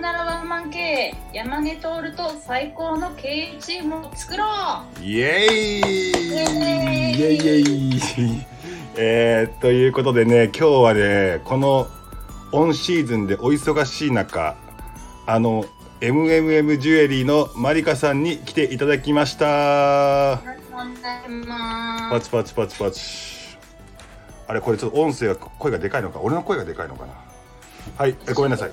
ならワンマン経営山根徹と最高の経営チームを作ろう。イエーイ。イエーイ。イエイイエイえー、ということでね今日はねこのオンシーズンでお忙しい中あの MMM ジュエリーのマリカさんに来ていただきました。パチパチパチパチ。あれこれちょっと音声が声がでかいのか俺の声がでかいのかな。はいえごめんなさい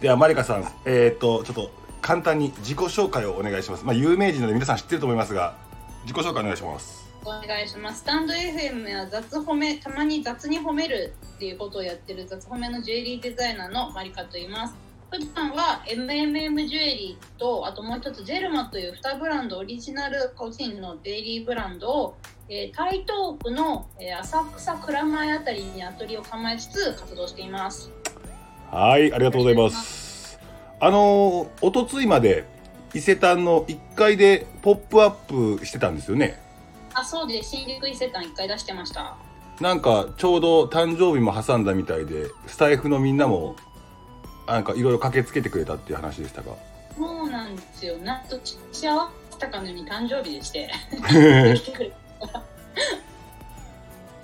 ではマリカさんえっ、とちょっと簡単に自己紹介をお願いします。まあ有名人なので皆さん知ってると思いますが自己紹介お願いします。お願いします。スタンド FM や雑褒めたまに雑に褒めるっていうことをやってる雑褒めのジュエリーデザイナーのマリカと言います。普段は MMM ジュエリーとあともう一つジェルマという2ブランドオリジナル個人のデイリーブランドを、えー台東区の、えー浅草蔵前あたりにアトリを構えつつ活動しています。はいありがとうございます。あのーおとついまで伊勢丹の1階でポップアップしてたんですよね。あそうです。新宿伊勢丹1回出してました。なんかちょうど誕生日も挟んだみたいでスタイフのみんなもなんかいろいろ駆けつけてくれたっていう話でしたが。そうなんですよ。なんと幸せたかのように誕生日でして。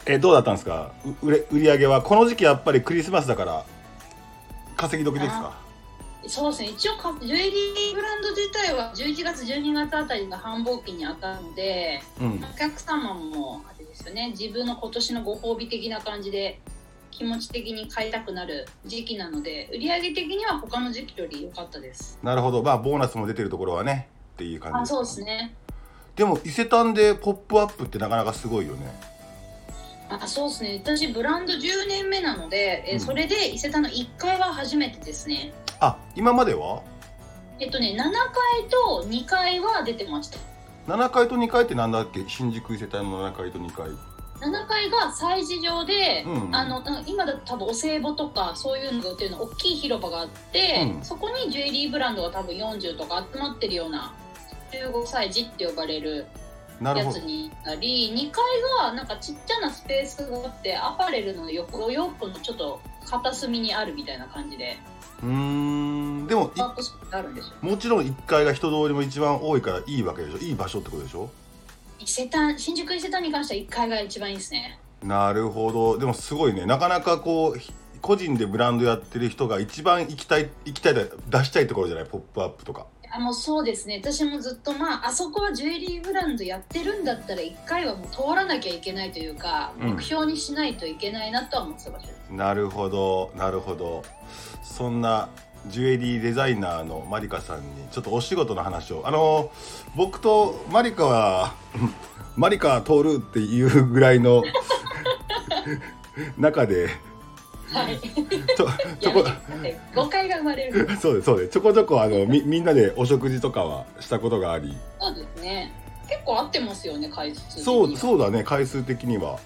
えどうだったんですか？う売れ売り上げは。この時期やっぱりクリスマスだから稼ぎ時ですか？そうですね。一応かジュエリーブランド自体は11月12月あたりが繁忙期に当たるのでうん。お客様もあれですよね。自分の今年のご褒美的な感じで気持ち的に買いたくなる時期なので売上的には他の時期より良かったです。なるほど。まあボーナスも出てるところはねっていう感じあそうですね。でも伊勢丹でポップアップってなかなかすごいよねあそうですね。私ブランド10年目なので、えーうん。それで伊勢丹の1階は初めてですね。あ今までは？えっとね7階と2階は出てました。7階と2階ってなんだっけ？新宿伊勢丹の7階と2階7階が催事場で、うん。あの今だと多分お歳暮とかそういうのが売ってるの大きい広場があって、うん。そこにジュエリーブランドが多分40とか集まってるような15歳児って呼ばれるやつに行ったり2階がなんかちっちゃなスペースがあってアパレルの横お洋服のちょっと片隅にあるみたいな感じで。うーん。でもあるんですよ。もちろん1階が人通りも一番多いからいいわけでしょ？いい場所ってことでしょ？伊勢丹新宿伊勢丹に関しては1階が一番いいですね。なるほど。でもすごいね。なかなかこうひ個人でブランドやってる人が一番行きたい行きたい出したいところじゃない？ポップアップとかあもうそうですね。私もずっとまああそこはジュエリーブランドやってるんだったら1回はもう通らなきゃいけないというか、うん。目標にしないといけないなとは思ってた場所です。なるほどなるほど。そんなジュエリーデザイナーのマリカさんにちょっとお仕事の話を。あの僕とマリカは マリカ通るっていうぐらいの中ではい。ちょちょやめてください。誤解が生まれる。こ そうですそうです。ちょこちょこあのみみんなでお食事とかはしたことがあり。そうですね。結構合ってますよね回数そううそうだね。回数的には。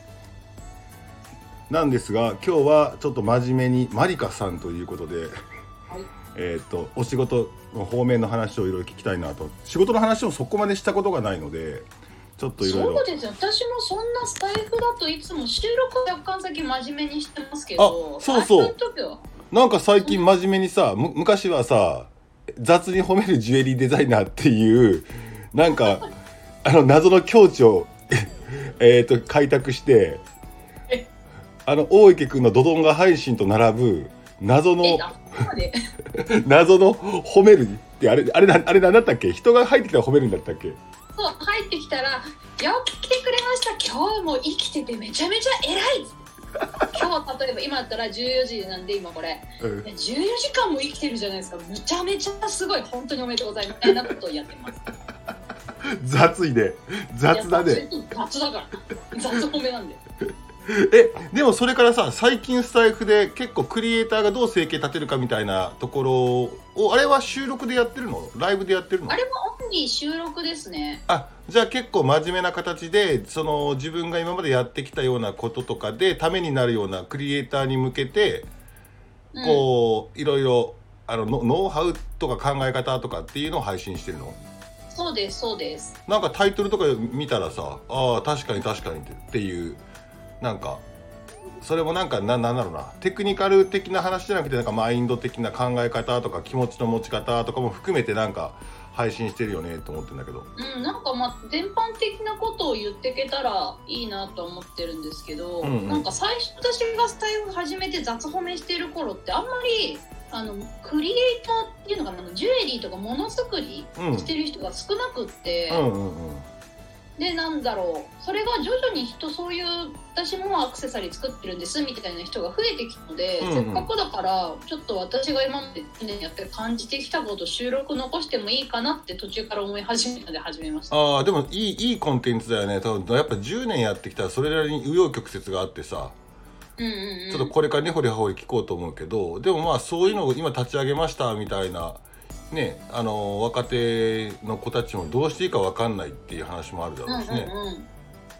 なんですが今日はちょっと真面目にマリカさんということで、えーっとお仕事の方面の話をいろいろ聞きたいなと。仕事の話もそこまでしたことがないのでちょっといろいろそうですよ。私もそんなスタイフだといつも収録若干先真面目にしてますけどあそうそう。なんか最近真面目にさむ昔はさ雑に褒めるジュエリーデザイナーっていうなんか あの謎の境地を えーと開拓してえ？あの大池君のドドンガ配信と並ぶ謎の 謎の褒めるってあれあれなあれなんだったっけ？人が入ってきたら褒めるんだったっけ？入ってきたら「よく来てくれました。今日も生きててめちゃめちゃ偉い! 」今日例えば今だったら14時なんで今これ。うん。14時間も生きてるじゃないですか。めちゃめちゃすごい。本当におめでとうございます。みたいなことをやってます。雑いで雑だね。雑だから。雑褒めなんで えでもそれからさ最近スタイフで結構クリエイターがどう生計立てるかみたいなところをあれは収録でやってるの？ライブでやってるの？あれはオンリー収録ですね。あじゃあ結構真面目な形でその自分が今までやってきたようなこととかでためになるようなクリエイターに向けてうん。こう、いろいろあのノノウハウとか考え方とかっていうのを配信してるの？そうですそうです。なんかタイトルとか見たらさああ確かに確かにっていうなんかそれもなんかななんだろうな。テクニカル的な話じゃなくてなんかマインド的な考え方とか気持ちの持ち方とかも含めてなんか配信してるよねと思ってるんだけど。うん、なんかまあ全般的なことを言っていけたらいいなと思ってるんですけど、うんうん。なんか最初私がスタイル始めて雑褒めしてる頃ってあんまりあのクリエイターっていうのかなジュエリーとかものづくりうん。してる人が少なくって、うんうんうんでなんだろう。それが徐々に人そういう私もアクセサリー作ってるんですみたいな人が増えてきたので、うんうん。せっかくだからちょっと私が今まで1年やって感じてきたこと収録残してもいいかなって途中から思い始めたので始めました。ああでもいいいいコンテンツだよね。多分やっぱ10年やってきたらそれなりに紆余曲折があってさ。うんうんうん、ちょっとこれから根掘り葉掘り聞こうと思うけどでもまあそういうのを今立ち上げましたみたいなねあの若手の子たちもどうしていいか分かんないっていう話もあるだろうしね。うんうんうん、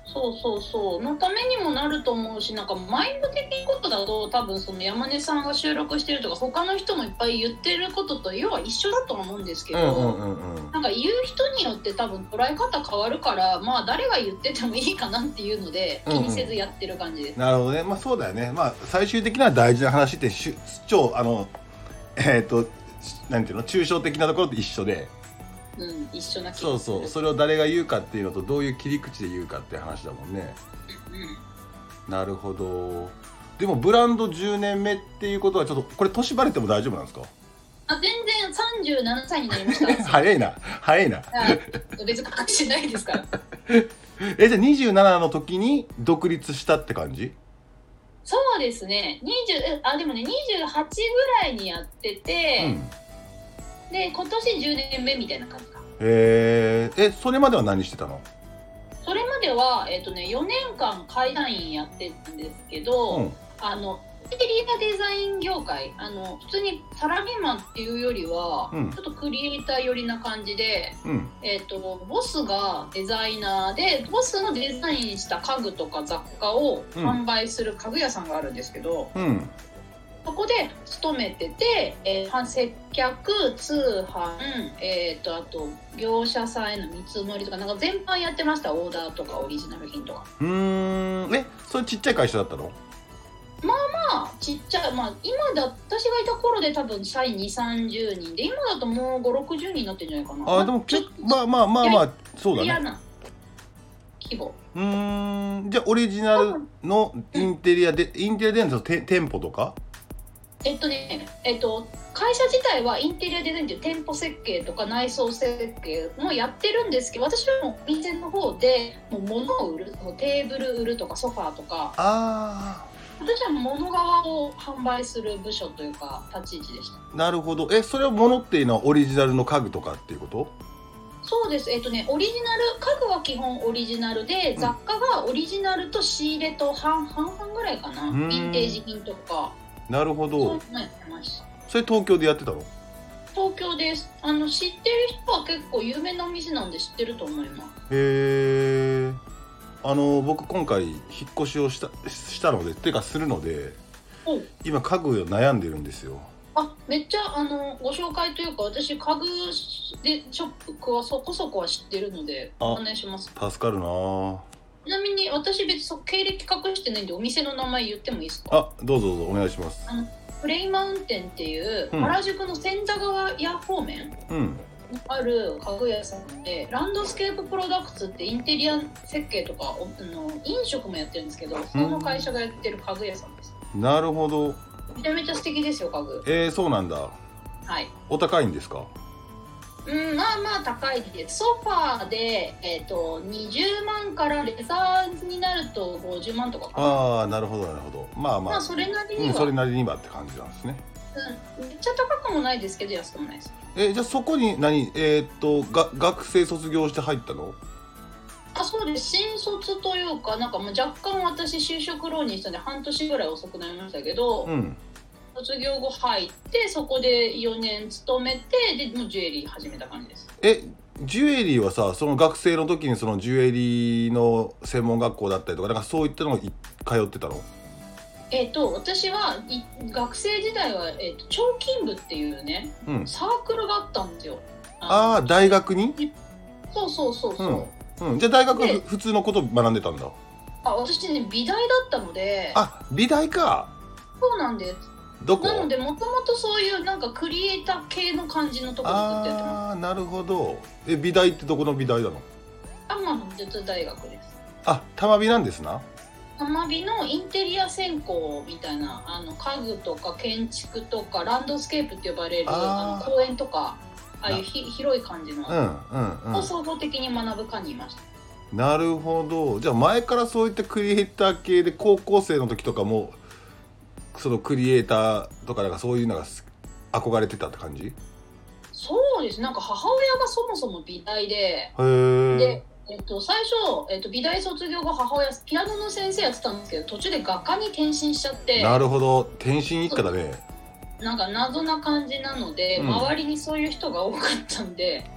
そうそうそう。のためにもなると思うしなんかマインド的なことだと多分その山根さんが収録してるとか他の人もいっぱい言ってることと要は一緒だと思うんですけど、うんうんうんうん。なんか言う人によって多分捉え方変わるからまあ誰が言っててもいいかなっていうので気にせずやってる感じです。なるほどね。まあそうだよね。まあ最終的な大事な話ってしゅ超あのえっ、となんていうの？抽象的なところと一緒で。うん、一緒な気そうそう。それを誰が言うかっていうのとどういう切り口で言うかって話だもんね。うんなるほど。でもブランド10年目っていうことはちょっとこれ年バレても大丈夫なんですか？あ全然37歳になりました。早いな。早いな。はい別に隠してないですから。えじゃあ27の時に独立したって感じ？そうですね。20えあでもね28ぐらいにやってて、うんで今年10年目みたいな感じか。えー、えそれまでは何してたの？それまではえっ、とね4年間会談員やってたんですけど、うんあのテリアデザイン業界あの普通にサラリーマンっていうよりは、うん。ちょっとクリエイター寄りな感じで、うん。えっとボスがデザイナーでボスのデザインした家具とか雑貨をうん。販売する家具屋さんがあるんですけど、うん。そこで勤めてて、えー接客通販、えー、とあと業者さんへの見積もりとかなんか全般やってました？オーダーとかオリジナル品とか。うーん。えそれちっちゃい会社だったの？まあちっちゃい、まあ、今だ私がいた頃で多分社員2 3 0人で今だともう5 6 0人になってるんじゃないかな。あでもけまあまあまあまあそうだね。嫌な規模。うーんじゃあオリジナルのインテリアでインテリアデザインのて店舗とか？えっとね、えっと、会社自体はインテリアデザインっていう店舗設計とか内装設計もやってるんですけど私はもう店の方でもう物を売るテーブル売るとかソファーとか。あ私は物側を販売する部署というか立ち位置でした。あなるほど。えそれはものっていうのはオリジナルの家具とかっていうこと？そうです。えっとねオリジナル家具は基本オリジナルで、うん。雑貨がオリジナルと仕入れと半半々ぐらいかな。うん。ヴィンテージ品とか。なるほど。それ東京でやってたの？東京です。あの知ってる人は結構有名なお店なんで知ってると思います。へえあの僕今回引っ越しをしたしたのでっていうかするのでお。今家具を悩んでるんですよ。あめっちゃあのご紹介というか私家具でショップはそこそこは知ってるのであお願いします。助かるな。あちなみに私別に経歴隠してないんでお店の名前言ってもいいですか？あどうぞどうぞお願いします。プレイマウンテンっていううん。原宿の千駄川屋方面うん。にある家具屋さんでランドスケーププロダクツってインテリア設計とかおあの飲食もやってるんですけどその会社がやってる家具屋さんです。なるほど。めちゃめちゃ素敵ですよ家具。えー、そうなんだ。はい。お高いんですか？うん、まあまあ高いです。ソファーで、えっと20万からレザーになると50万とか。ああなるほどなるほど。まあまあ、まあそれなりうん、には、それなりにはって感じなんですねうん。めっちゃ高くもないですけど安くもないです。えじゃあそこに何？えーっとが学生卒業して入ったの？あそうです。新卒というかなんかもう若干私就職浪人したんで半年ぐらい遅くなりましたけど、うん。卒業後入ってそこで4年勤めてでもうジュエリー始めた感じです。えジュエリーはさその学生の時にそのジュエリーの専門学校だったりとかなんかそういったのに通ってたの？えっ、と私はい学生時代は、えっと彫金部っていうねうん。サークルがあったんですよ。ああ大学に？そうそうそうそう。うん。じゃあ大学普通のこと学んでたんだ？あ私ね美大だったので。あ美大か。そうなんです。どこ？なのでもともとそういうなんかクリエイター系の感じのところずっとやってまああなるほど。え美大ってどこの美大なの？す天野術大学です。あ玉美なんですな玉美のインテリア専攻みたいなあの家具とか建築とかランドスケープって呼ばれるあの公園とかああいうひ広い感じの、うんうんを総合的に学ぶ科にいました。うんなるほど。じゃあ前からそういったクリエイター系で高校生の時とかもそのクリエイターとかなんかそういうのがす憧れてたって感じ？へそうです。なんか母親がそもそも美大でえで、えっと、最初、えっと、美大卒業後母親ピアノの先生やってたんですけど途中で画家に転身しちゃってなるほど。転身一家だね。なんか謎な感じなので、うん。周りにそういう人が多かったんで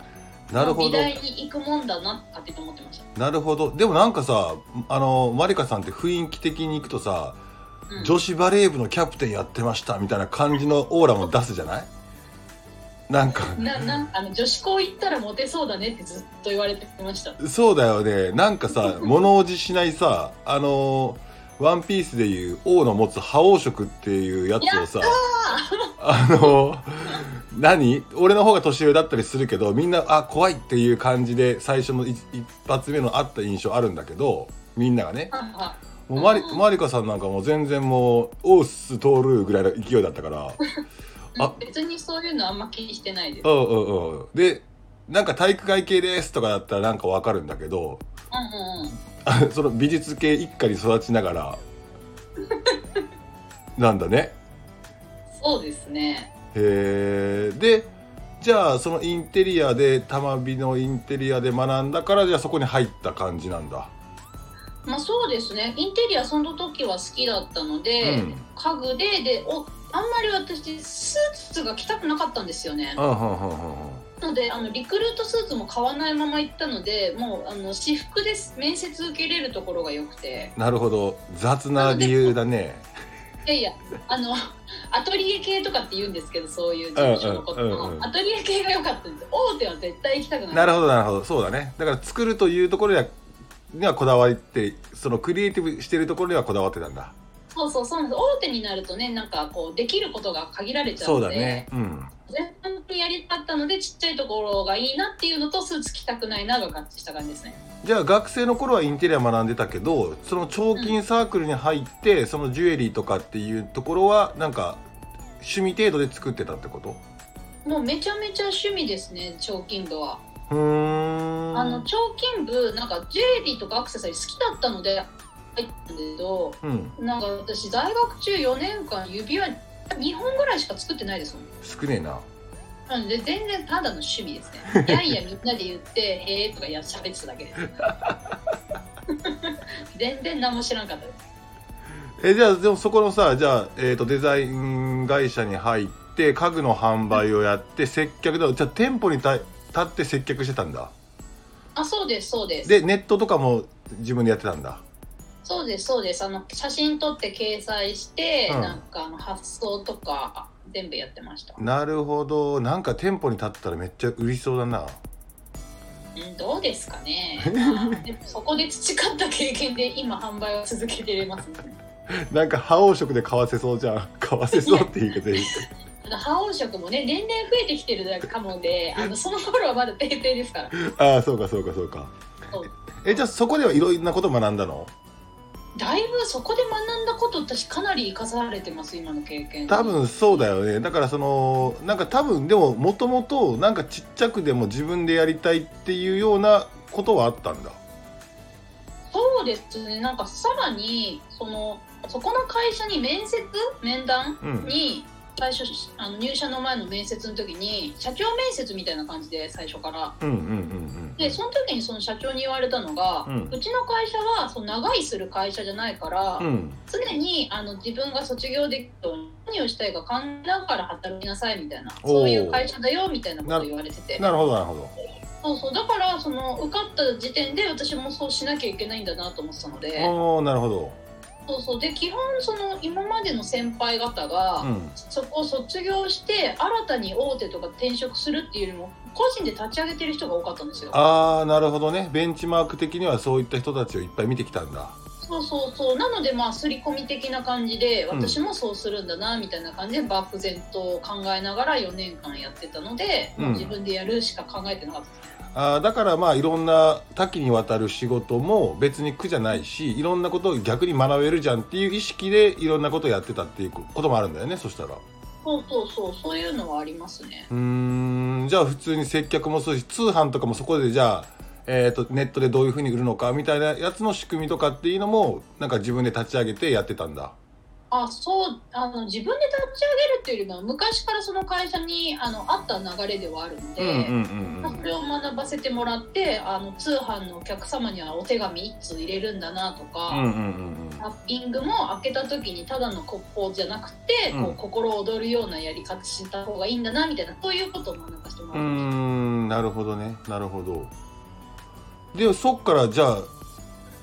なるほど。まあ美大に行くもんだなって思ってました、なるほど。でもなんかさあのマリカさんって雰囲気的に行くとさ、うん。女子バレー部のキャプテンやってましたみたいな感じのオーラも出すじゃない？なんか。ななあの女子校行ったらモテそうだねってずっと言われてました。そうだよね。なんかさ 物おじしないさあのワンピースでいう王の持つ覇王色っていうやつをさ あの何？俺の方が年上だったりするけどみんなあ怖いっていう感じで最初の一一発目のあった印象あるんだけどみんながね。もうマリうんマリカさんなんかもう全然もうオース通るぐらいの勢いだったから あ。い別にそういうのあんま気にしてないです、うんうんうん。でなんか体育会系ですとかだったらなんかわかるんだけどうんうんうん。あ その美術系一家に育ちながら なんだね。そうですね。へえでじゃあそのインテリアで玉美のインテリアで学んだからじゃあそこに入った感じなんだまあそうですね。インテリアその時は好きだったので、うん。家具ででおあんまり私スーツが着たくなかったんですよね。うんうんうんうんうんなのであのリクルートスーツも買わないまま行ったのでもうあの私服で面接受けれるところが良くて。なるほど。雑な理由だね。いやいやあのアトリエ系とかって言うんですけどそういう事務所のこと。うんうん。アトリエ系が良かったんです。大手は絶対行きたくない。なるほどなるほど。そうだね。だから作るというところにはにはこだわりってそのクリエイティブしてるところにはこだわってたんだ。そうそうそうなんです。大手になるとねなんかこうできることが限られちゃうそうのでだねうん。全然やりたかったのでちっちゃいところがいいなっていうのとスーツ着たくないなが合致した感じですね。じゃあ学生の頃はインテリア学んでたけどその彫金サークルに入って、そのジュエリーとかっていうところはなんか趣味程度で作ってたってこと？もうめちゃめちゃ趣味ですね彫金部は、あの彫金部なんかジュエリーとかアクセサリー好きだったので入ったんだけどうん。なんか私大学中4年間指輪2本ぐらいしか作ってないですもん。少ねえな。なので全然ただの趣味ですね。いやいやみんなで言って「へえ」とかや喋ってただけです。全然何も知らんかったです。えじゃあでもそこのさじゃあ、えー、とデザイン会社に入って家具の販売をやって接客でじゃあ店舗にた立って接客してたんだ。あそうですそうです。でネットとかも自分でやってたんだ。そうですそうです。あの写真撮って掲載して、うん。なんかあの発送とか全部やってました。なるほど。なんか店舗に立ったらめっちゃ売りそうだな。うんどうですかね。ま あでもそこで培った経験で今販売を続けてますね。なんか覇王色で買わせそうじゃん。買わせそうっていうか 全員ただ覇王色もね年々増えてきてるかもで あのその頃はまだペーペーですから。ああそうかそうかそうか。えじゃあそこではいろんなこと学んだの？だいぶそこで学んだこと私かなり生かされてます今の経験。多分そうだよね。だからそのなんか多分でももともとなんかちっちゃくでも自分でやりたいっていうようなことはあったんだ。そうですね。なんかさらにそのそこの会社に面接面談うん。に最初あの入社の前の面接の時に社長面接みたいな感じで最初から。うんうんうんうんでその時にその社長に言われたのが、ううんちの会社はその長居する会社じゃないから、うん。常にあの自分が卒業できると何をしたいか考えながら働きなさいみたいなそういう会社だよみたいなことを言われてて。なるほどなるほど。そうそう。だからその受かった時点で私もそうしなきゃいけないんだなと思ってたので。おおなるほどそうそう。で基本その今までの先輩方が、うん。そこを卒業して新たに大手とか転職するっていうよりも個人で立ち上げてる人が多かったんですよ。ああなるほどね。ベンチマーク的にはそういった人たちをいっぱい見てきたんだ。そうそうそう。なのでまあ刷り込み的な感じでうん。私もそうするんだなみたいな感じで漠然と考えながら4年間やってたので、うん。自分でやるしか考えてなかった。ですあーだからまあいろんな多岐にわたる仕事も別に苦じゃないしいろんなことを逆に学べるじゃんっていう意識でいろんなことをやってたっていうこともあるんだよねそしたら。そうそうそうそういうのはありますね。うーんじゃあ普通に接客もそうだし通販とかもそこでじゃあ、えー、とネットでどういうふうに売るのかみたいなやつの仕組みとかっていうのもなんか自分で立ち上げてやってたんだあそうあの自分で立ち上げるっていうよりも昔からその会社にあのあった流れではあるので、それを学ばせてもらってあの通販のお客様にはお手紙1通入れるんだなとか、タッピングも開けた時にただのコッポじゃなくて、うん。こう心躍るようなやり方した方がいいんだなみたいなそういうことを学ばせてもらいました。んなるほどね。なるほど。でそっからじゃあ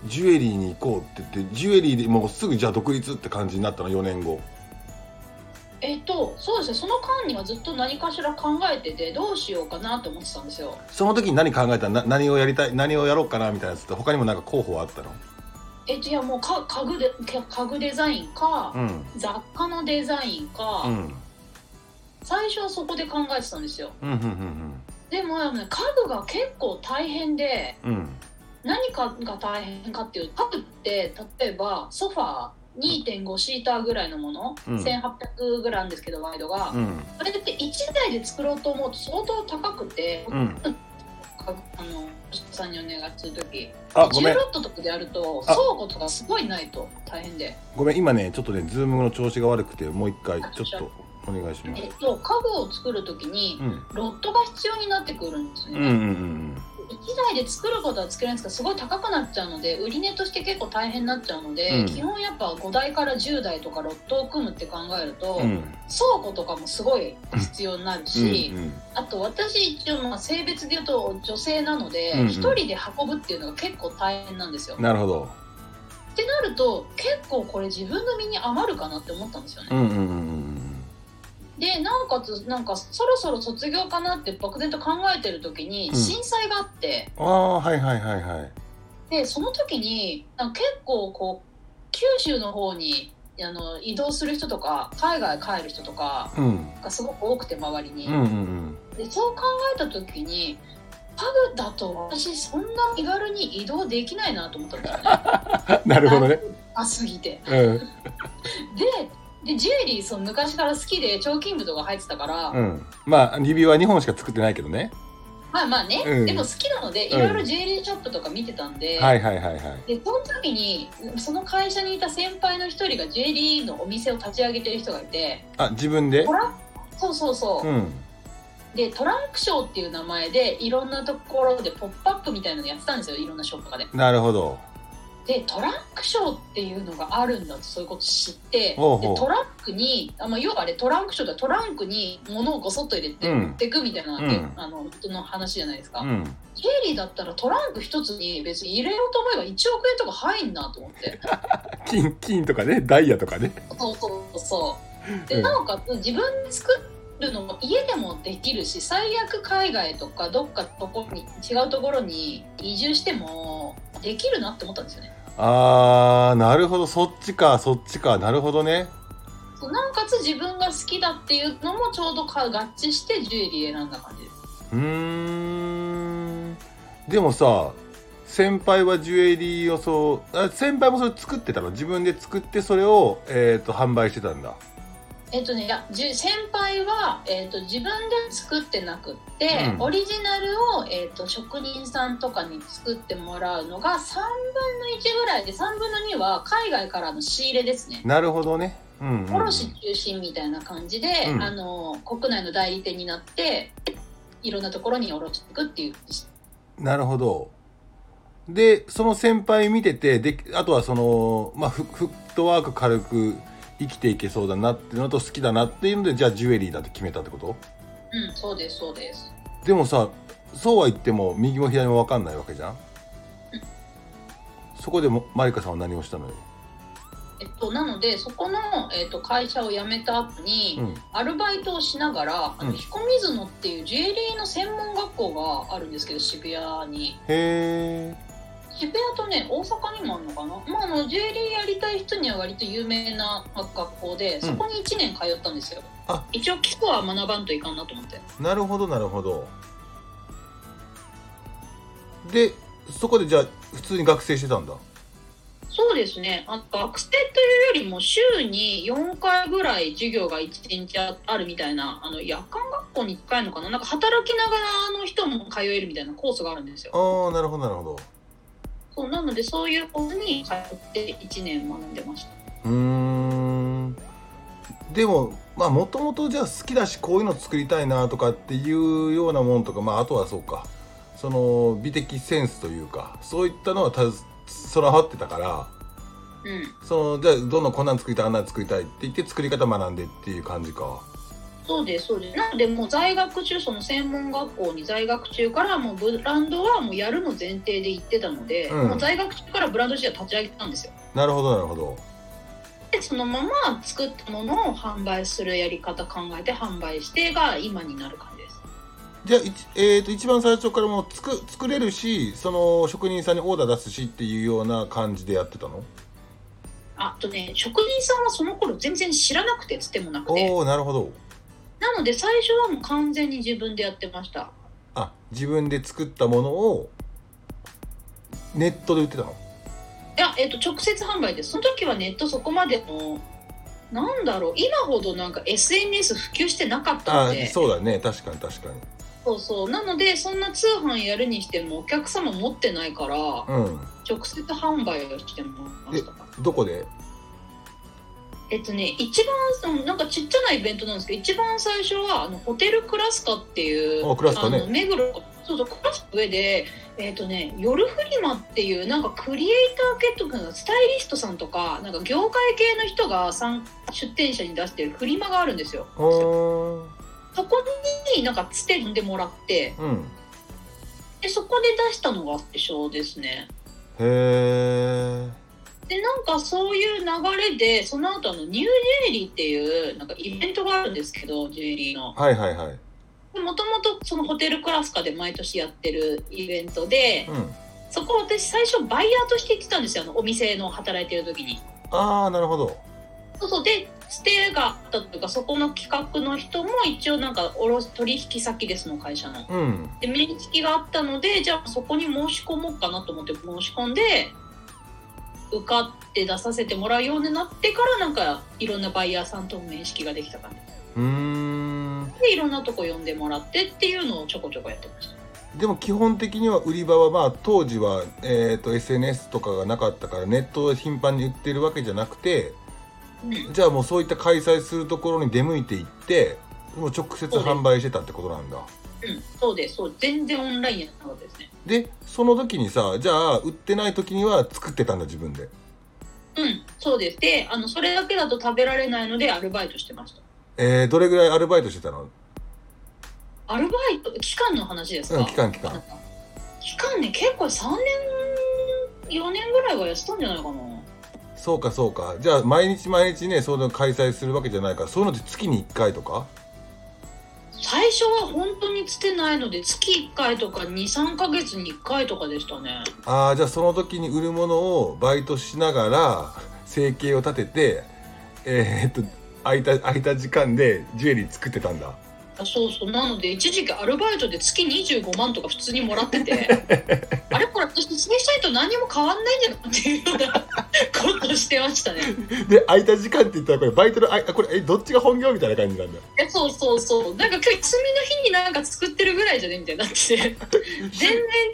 ジュエリーに行こうって言ってジュエリーでもうすぐじゃあ独立って感じになったの4年後。えっとそうですね。その間にはずっと何かしら考えててどうしようかなと思ってたんですよ。その時に何考えたな何をやりたい？何をやろうかなみたいなやつって他にもなんか候補はあったの？えっといやもうか家具で家具デザインか、うん。雑貨のデザインか、うん。最初はそこで考えてたんですよ。うんうんでもね家具が結構大変でうんうん何かが大変かっていうと家具って例えばソファー2.5シーターぐらいのもの、うん。1800ぐらいなんですけどワイドが、うん。あれって1台で作ろうと思うと相当高くて、うん。あの人さんにお願いする時。10あごめん。ロットとかでやるとあ。倉庫とかすごいないと大変で。ごめん今ねちょっとねズームの調子が悪くてもう一回ちょっとお願いします。えっと家具を作る時にうん。ロットが必要になってくるんですね、うんうんうん1台で作ることは作れないんですけどすごい高くなっちゃうので売り値として結構大変になっちゃうので、うん。基本やっぱ5台から10台とかロットを組むって考えると、うん。うん倉庫とかもすごい必要になるし、うんあと私一応まあ性別で言うと女性なのでうんうん。一、人で運ぶっていうのが結構大変なんですよ。うんなるほど。ってなると結構これ自分の身に余るかなって思ったんですよね。うんうんうんうんでなおかつなんかそろそろ卒業かなって漠然と考えてる時にうん。震災があって、ああはいはいはいはい。でその時になんか結構こう九州の方にあの移動する人とか海外帰る人とかうん。がすごく多くて周りに。うんうんでそう考えた時に家具だと私そんな身軽に移動できないなと思ったんですよね。う んなるほどね。あすぎて。うん。ででジュエリーその昔から好きで彫金部とか入ってたから、うん。まあ指輪は2本しか作ってないけどね。まあまあね、うん。でも好きなのでうん。いろいろジュエリーショップとか見てたんで、はいはいはいはい。でその時にその会社にいた先輩の一人がジュエリーのお店を立ち上げてる人がいてあ自分で？トラそうそうそう、うん。でトランクショーっていう名前でいろんなところでポップアップみたいなのやってたんですよいろんなショップとかで。なるほどでトランクショーっていうのがあるんだとそういうこと知ってでトランクにあ、まあ、要はあれトランクショーってトランクに物をごそっと入れてうん。持っていくみたいな、うん。あの人の話じゃないですか、うん。ジュエリーだったらトランク一つに別に入れようと思えば1億円とか入んなと思って。金金とかねダイヤとかね。そうそうそう。うん。でなおかつ自分で作るのも家でもできるし最悪海外とかどっかとこに違うところに移住してもできるなって思ったんですよね。あーなるほど。そっちかそっちか。なるほどね。なおかつ自分が好きだっていうのもちょうどか合致してジュエリー選んだ感じです。うーん。でもさ先輩はジュエリーをそうあ先輩もそれ作ってたの？自分で作ってそれを、えー、と販売してたんだえっとねいやじゅ先輩は、えっと自分で作ってなくって、うん。オリジナルを、えっと職人さんとかに作ってもらうのが3分の1ぐらいで3分の2は海外からの仕入れですね。なるほどね。うんうんうん。卸中心みたいな感じで、うん。あの国内の代理店になっていろんなところに卸していくっていう。なるほど。でその先輩見ててであとはその、まあ、フフットワーク軽く生きていけそうだなっていうのと好きだなっていうのでじゃあジュエリーだって決めたってこと？うんそうですそうです。でもさそうは言っても右も左も分かんないわけじゃん？そこでもマリカさんは何をしたのよ、えっと、なのでそこの、えっと、会社を辞めた後に、うん、アルバイトをしながら、あうん。の彦水野っていうジュエリーの専門学校があるんですけど渋谷に。へえ渋谷とね大阪にもあるのかな、まあ、あの J リーやりたい人には割と有名な学校でそこに1年通ったんですよ、うん、あ。一応基礎は学ばんといかんなと思って。なるほどなるほど。でそこでじゃあ普通に学生してたんだ？そうですね。あ学生というよりも週に4回ぐらい授業が1日あるみたいなあの夜間学校に1回のかな？なんか働きながらの人も通えるみたいなコースがあるんですよ。ああなるほどなるほどそうなのでそういうコースに通って1年学んでました。うん。でもまあもともとじゃあ好きだしこういうの作りたいなとかっていうようなもんとかまああとはそうか。その美的センスというかそういったのはた備わってたから、うん、そのじゃあどんどんこんなん作りたいあんなん作りたいって言って作り方学んでっていう感じか。そうですそうです。なのでもう在学中その専門学校に在学中からもうブランドはもうやるの前提で行ってたので、うん、もう在学中からブランド自体立ち上げたんですよ。なるほどなるほど。でそのまま作ったものを販売するやり方考えて販売してが今になる感じです。じゃあ、えーと、一番最初からもう作作れるしその職人さんにオーダー出すしっていうような感じでやってたの？あとね職人さんはその頃全然知らなくてつってもなくて。おおなるほどなので最初はもう完全に自分でやってました。あ自分で作ったものをネットで売ってたの？いや、えっと、直接販売です。その時はネットそこまでのなんだろう今ほどなんか SNS 普及してなかったので。そうだね。確かに確かに。そうそう。なのでそんな通販やるにしてもお客様持ってないから、うん、直接販売をしてました。どこで？えっとね、一番なんかちっちゃなイベントなんですけど一番最初はあのホテルクラスカっていうあクラスカ、ね、の目黒そうそうクラスカ上で、えっとね、夜フリマっていうなんかクリエイター系とかスタイリストさんとかなんか業界系の人が出店者に出してるフリマがあるんですよ。そこになんかつてんでもらって、うん、でそこで出したのが最初ですね。へえ。でなんかそういう流れでその後あのニュージェリーっていうなんかイベントがあるんですけどジュエリーの。はいはいはい。もともとそのホテルクラスカで毎年やってるイベントで、うん、そこ私最初バイヤーとして行ってたんですよあのお店の働いてる時に。ああなるほど。そうそうでステがあったというかそこの企画の人も一応なんか卸取引先ですの会社の。うん、で面識があったのでじゃあそこに申し込もうかなと思って申し込んで受かって出させてもらうようになってからなんかいろんなバイヤーさんと面識ができた感じ。うん。でいろんなとこ呼んでもらってっていうのをちょこちょこやってました。でも基本的には売り場はまあ当時は、えーと、SNS とかがなかったからネットで頻繁に売ってるわけじゃなくて、うん、じゃあもうそういった開催するところに出向いていってもう直接販売してたってことなんだうんそうです。そう全然オンラインやったのですね。でその時にさじゃあ売ってない時には作ってたんだ自分で。うんそうです。であのそれだけだと食べられないのでアルバイトしてました。えー、どれぐらいアルバイトしてたの？アルバイト？期間の話ですか？うん期間期間。期間ね結構3年4年ぐらいはやってたんじゃないかな。そうかそうか。じゃあ毎日毎日ねそういうの開催するわけじゃないからそういうのって月に1回とか？最初は本当につてないので月1回とか23か月に1回とかでしたね。ああじゃあその時に売るものをバイトしながら 生計を立ててえー、っと空いた空いた時間でジュエリー作ってたんだ。そうそう。なので一時期アルバイトで月25万とか普通にもらってて あれこれ私説明したいと何も変わんないんじゃないっていうようなことしてましたね。で空いた時間って言ったらこれバイトのあこれえどっちが本業みたいな感じなんだえそうそうそうなんか今日休みの日になんか作ってるぐらいじゃねみたいになって 全然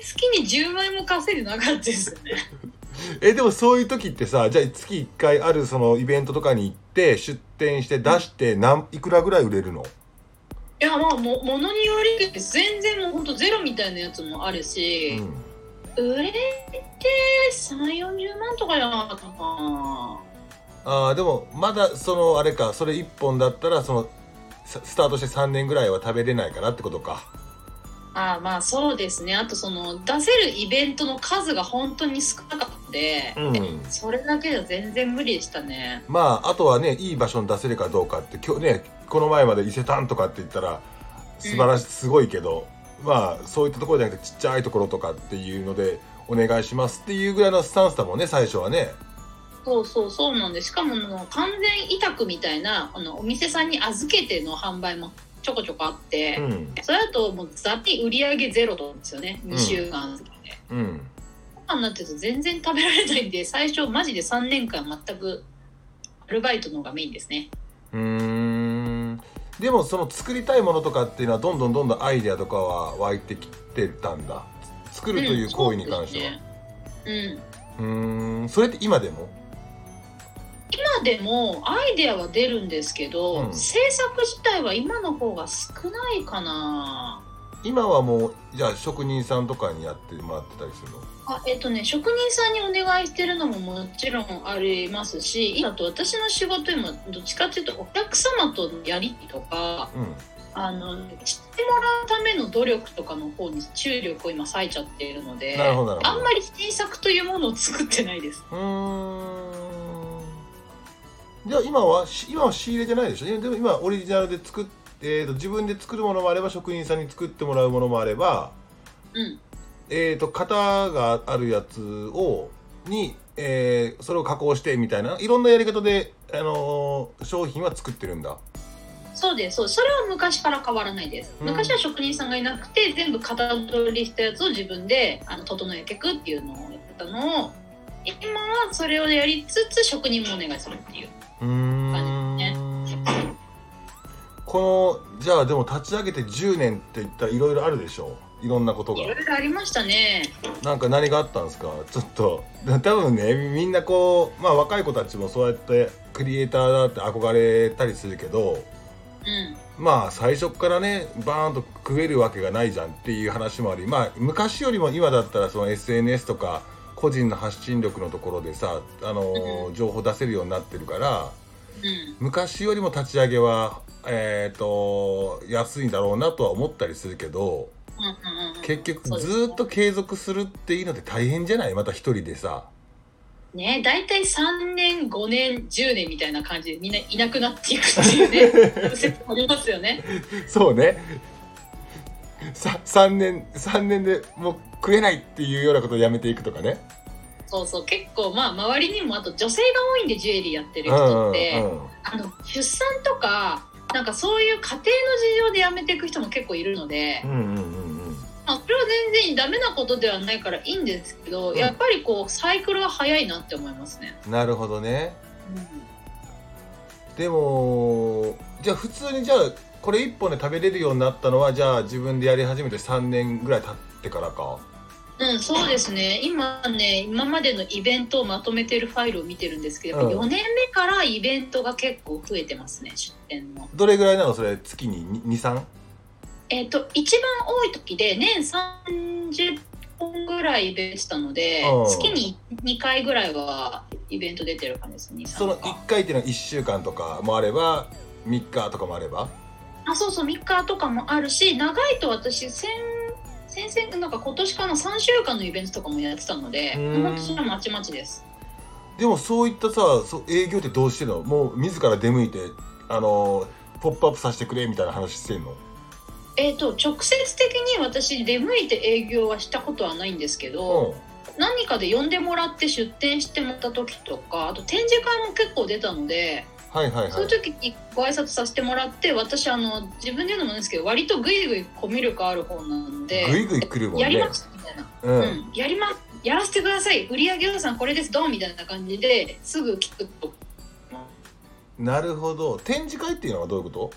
月に10万円も稼いでなかったですよね。えでもそういう時ってさじゃあ月1回あるそのイベントとかに行って出店して出して何いくらぐらい売れるの？いやまあもものにより全然もうほんとゼロみたいなやつもあるし、うん、売れて3 4 0万とかじゃなかったかな。あでもまだそのあれかそれ1本だったらそのスタートして3年ぐらいは食べれないからってことか。あまあそうですね。あとその出せるイベントの数が本当に少なかったんで、うん、それだけじゃ全然無理でしたね。まああとはねいい場所に出せるかどうかって今日ねこの前まで伊勢丹とかって言ったら素晴らしい、すごいけど、まあそういったところじゃなくてちっちゃいところとかっていうのでお願いしますっていうぐらいのスタンスだもんね最初はね。そうそうそうなんでしかもの完全委託みたいなあのお店さんに預けての販売もちょこちょこあって、うん。それだともうざに売り上げゼロなんですよね。ん2週間で。うん。今になってると全然食べられないんで最初マジで3年間全くアルバイトの方がメインですね。うーんでもその作りたいものとかっていうのはどんどんどんどんアイデアとかは湧いてきてたんだ。作るという行為に関しては、うんそうん。それって今でも？今でもアイデアは出るんですけど、うん。制作自体は今の方が少ないかな。今はもうじゃあ職人さんとかにやってもらってたりするの？あえっとね職人さんにお願いしてるのももちろんありますし今と私の仕事今どっちかっていうとお客様とのやり取りとかうん。あの知ってもらうための努力とかの方に注力を今割いちゃっているのであんまり新作というものを作ってないです。うーん。じゃあ今はし今は仕入れてないでしょ？でも今オリジナルで作って、えーと自分で作るものもあれば職人さんに作ってもらうものもあればうんえー、と型があるやつをに、えーそれを加工してみたいないろんなやり方で、あのー商品は作ってるんだ。そうですそう。それは昔から変わらないです、うん。昔は職人さんがいなくて全部型取りしたやつを自分であの整えていくっていうのをやってたのを今はそれをやりつつ職人もお願いするっていう。感じね。このじゃあでも立ち上げて10年って言ったらいろいろあるでしょいろんなことが。いろいろありましたね。なんか何があったんですか？ちょっと。多分ねみんなこうまあ若い子たちもそうやってクリエイターだって憧れたりするけどうん。まあ最初っからねバーンと食えるわけがないじゃんっていう話もありまあ昔よりも今だったらその SNS とか個人の発信力のところでさ、あの情報出せるようになってるからうん。昔よりも立ち上げはえっ、と安いんだろうなとは思ったりするけど結局ずーっと継続するっていうのって大変じゃない？また一人でさ。ね大体3年5年10年みたいな感じでみんないなくなっていくっていうね。説ありますよね。そうね。さ3年3年でもう食えないっていうようなことをやめていくとかね。そうそう。結構まあ周りにもあと女性が多いんでジュエリーやってる人って、うんうんうん。あの出産とかなんかそういう家庭の事情で辞めていく人も結構いるので、うんうんうんうんまあ、それは全然ダメなことではないからいいんですけど、うん。やっぱりこうサイクルが早いなって思いますね。なるほどね。でもじゃあ普通にじゃあこれ1本で食べれるようになったのはじゃあ自分でやり始めて3年ぐらい経ってからか。うん、そうですね。今ね今までのイベントをまとめてるファイルを見てるんですけど、うん。4年目からイベントが結構増えてますね出店の。どれぐらいなのそれ？月に？23えっ、と一番多い時で年30本ぐらいイベントしたのでうん。月に2回ぐらいはイベント出てる感じです2、その3回。1回っていうのは1週間とかもあれば3日とかもあれば？あそうそう3日とかもあるし長いと私先先々なんか今年かな3週間のイベントとかもやってたのでうん。本当それはまちまちです。でもそういったさそう営業ってどうしてんの？もう自ら出向いてあのポップアップさせてくれみたいな話してんの？えっ、と直接的に私出向いて営業はしたことはないんですけど、何かで呼んでもらって出店してもらった時とかあと展示会も結構出たので、はいはいそうはいいう時にご挨拶させてもらって私あの自分で言うのもなんですけど割とグイグイコミュ力ある方なのでグイグイ来るもんね。やりますみたいな。ううん。ん、やりまやらせてください。売上予算これですドンみたいな感じですぐ聞くと。なるほど。展示会っていうのはどういうこと？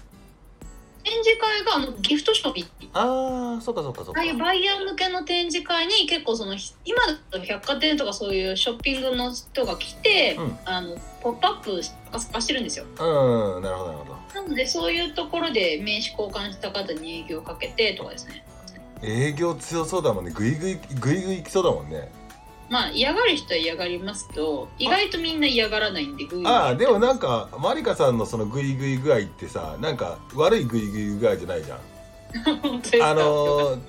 展示会があのギフトショップああそっかそっかそっか。ああいうバイヤー向けの展示会に結構その今だと百貨店とかそういうショッピングの人が来て、うん。あのポップアップとか探してるんですよ。うんなるほどなるほど。なのでそういうところで名刺交換した方に営業かけてとかですね。営業強そうだもんね。グイグイグイグイ行きそうだもんねまあ嫌がる人は嫌がりますけど意外とみんな嫌がらないんでグイグイああでもなんかマリカさんのそのグイグイ具合ってさなんか悪いグイグイ具合じゃないじゃん。あのー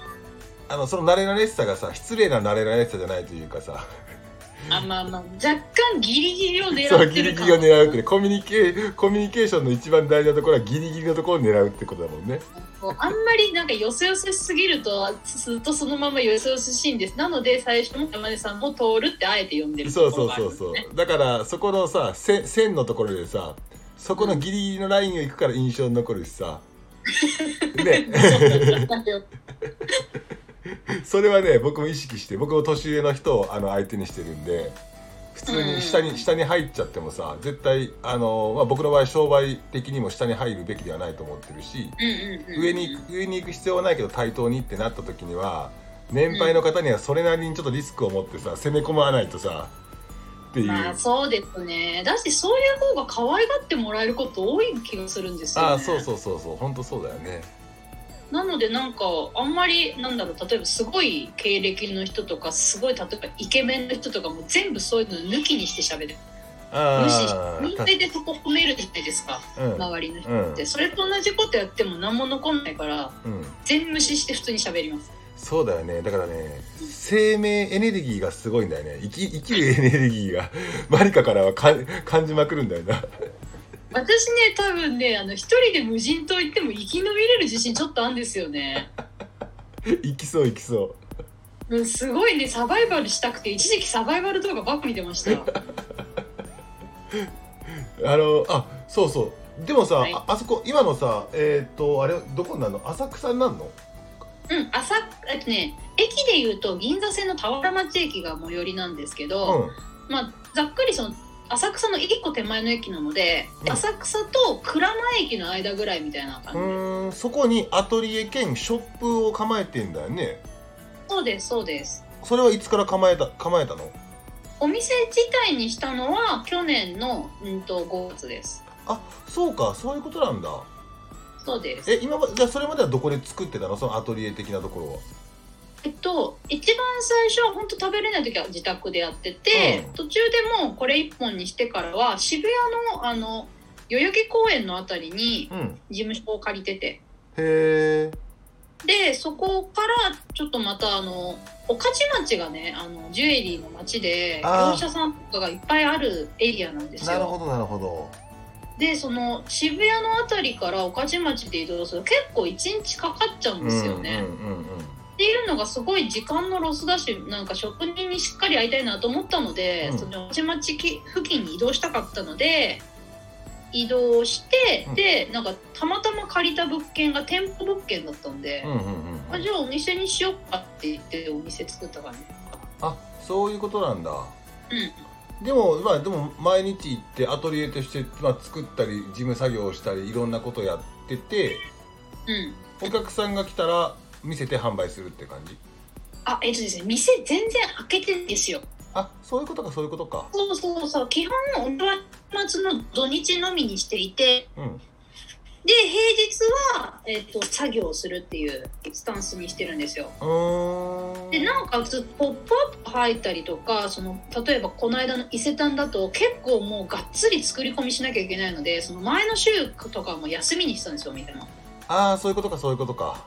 あのその慣れ慣れしさがさ失礼な慣れ慣れしさじゃないというかさあまあまあ若干ギリギリを狙そうってるかギリギリを狙うってね。コミュニケコミュニケーションの一番大事なところはギリギリのところを狙うってことだもんね。あんまりなんかよせよせすぎるとずっとそのままよせよせしいんです。なので最初も山根さんも通るってあえて呼んでるそうそうそうそうだからそこのさ線線のところでさそこのギリギリのラインを行くから印象に残るしさ。ね。なんかよ それはね僕も意識して僕も年上の人をあの相手にしてるんで普通に下に,、うん。下に入っちゃってもさ絶対あの、まあ、僕の場合商売的にも下に入るべきではないと思ってるし上に行く上に行く必要はないけど対等にってなった時には年配の方にはそれなりにちょっとリスクを持ってさ攻め込まないとさっていう、まあそうですね。だしそういう方が可愛がってもらえること多い気がするんですよ、ね、ああそうそうそうそう。本当そうだよねなのでなんかあんまりなんだろう例えばすごい経歴の人とかすごい例えばイケメンの人とかも全部そういうの抜きにして喋る。あ無視。あみんなでそこ褒めるじゃないですかうん。周りの人って、それと同じことやっても何も残んないからうん。全無視して普通に喋ります。そうだよね。だからね生命エネルギーがすごいんだよね。生き生きるエネルギーがマリカからはか感じまくるんだよな私ね多分ねあの一人で無人島行っても生き延びれる自信ちょっとあるんですよね。生きそう生きそう。んすごいねサバイバルしたくて一時期サバイバル動画ばっか見てました。う あのあそうそう。でもさ、はい。ああそこ今のさえっ、とあれどこになるの？浅草になるの？うん朝えっとね駅でいうと銀座線の田原町駅が最寄りなんですけど、うん。まあざっくりその浅草の一個手前の駅なので、うん。浅草と鞍馬駅の間ぐらいみたいなう感じ、そこにアトリエ兼ショップを構えてんだよね。そうですそうです。それはいつから構えた構えたの？お店自体にしたのは去年の、うん、と5月です。あそうかそういうことなんだ。そうです。え今まじゃあそれまではどこで作ってたの？そのアトリエ的なところはえっと一番最初は本当食べれない時は自宅でやってて、うん。途中でもうこれ一本にしてからは渋谷のあの代々木公園のあたりにうん。事務所を借りてて。へえでそこからちょっとまたあの御徒町がねあのジュエリーの街で業者さんとかがいっぱいあるエリアなんですよ。なるほどなるほど。でその渋谷のあたりから御徒町で移動すると結構1日かかっちゃうんですよね、うんうんうんうんっていうのがすごい時間のロスだしなんか職人にしっかり会いたいなと思ったので、うん。その御徒町付近に移動したかったので移動して、うん。でなんかたまたま借りた物件が店舗物件だったんで、うんうんうんあじゃあお店にしようかって言ってお店作った感じ。あそういうことなんだ。うん。でもまあでも毎日行ってアトリエとして、まあ、作ったり事務作業をしたりいろんなことやっててうん。お客さんが来たら見せて販売するって感じ？あえっとですね店全然開けてんですよ。あそういうことかそういうことか。そうそうそう。基本お正月の土日のみにしていて。うん。で平日は、えっと作業をするっていうスタンスにしてるんですよ。でなおかつ「ポップアップ入ったりとかその例えばこの間の伊勢丹だと結構もうがっつり作り込みしなきゃいけないのでその前の週とかも休みにしてたんですよみたいなああそういうことかそういうことか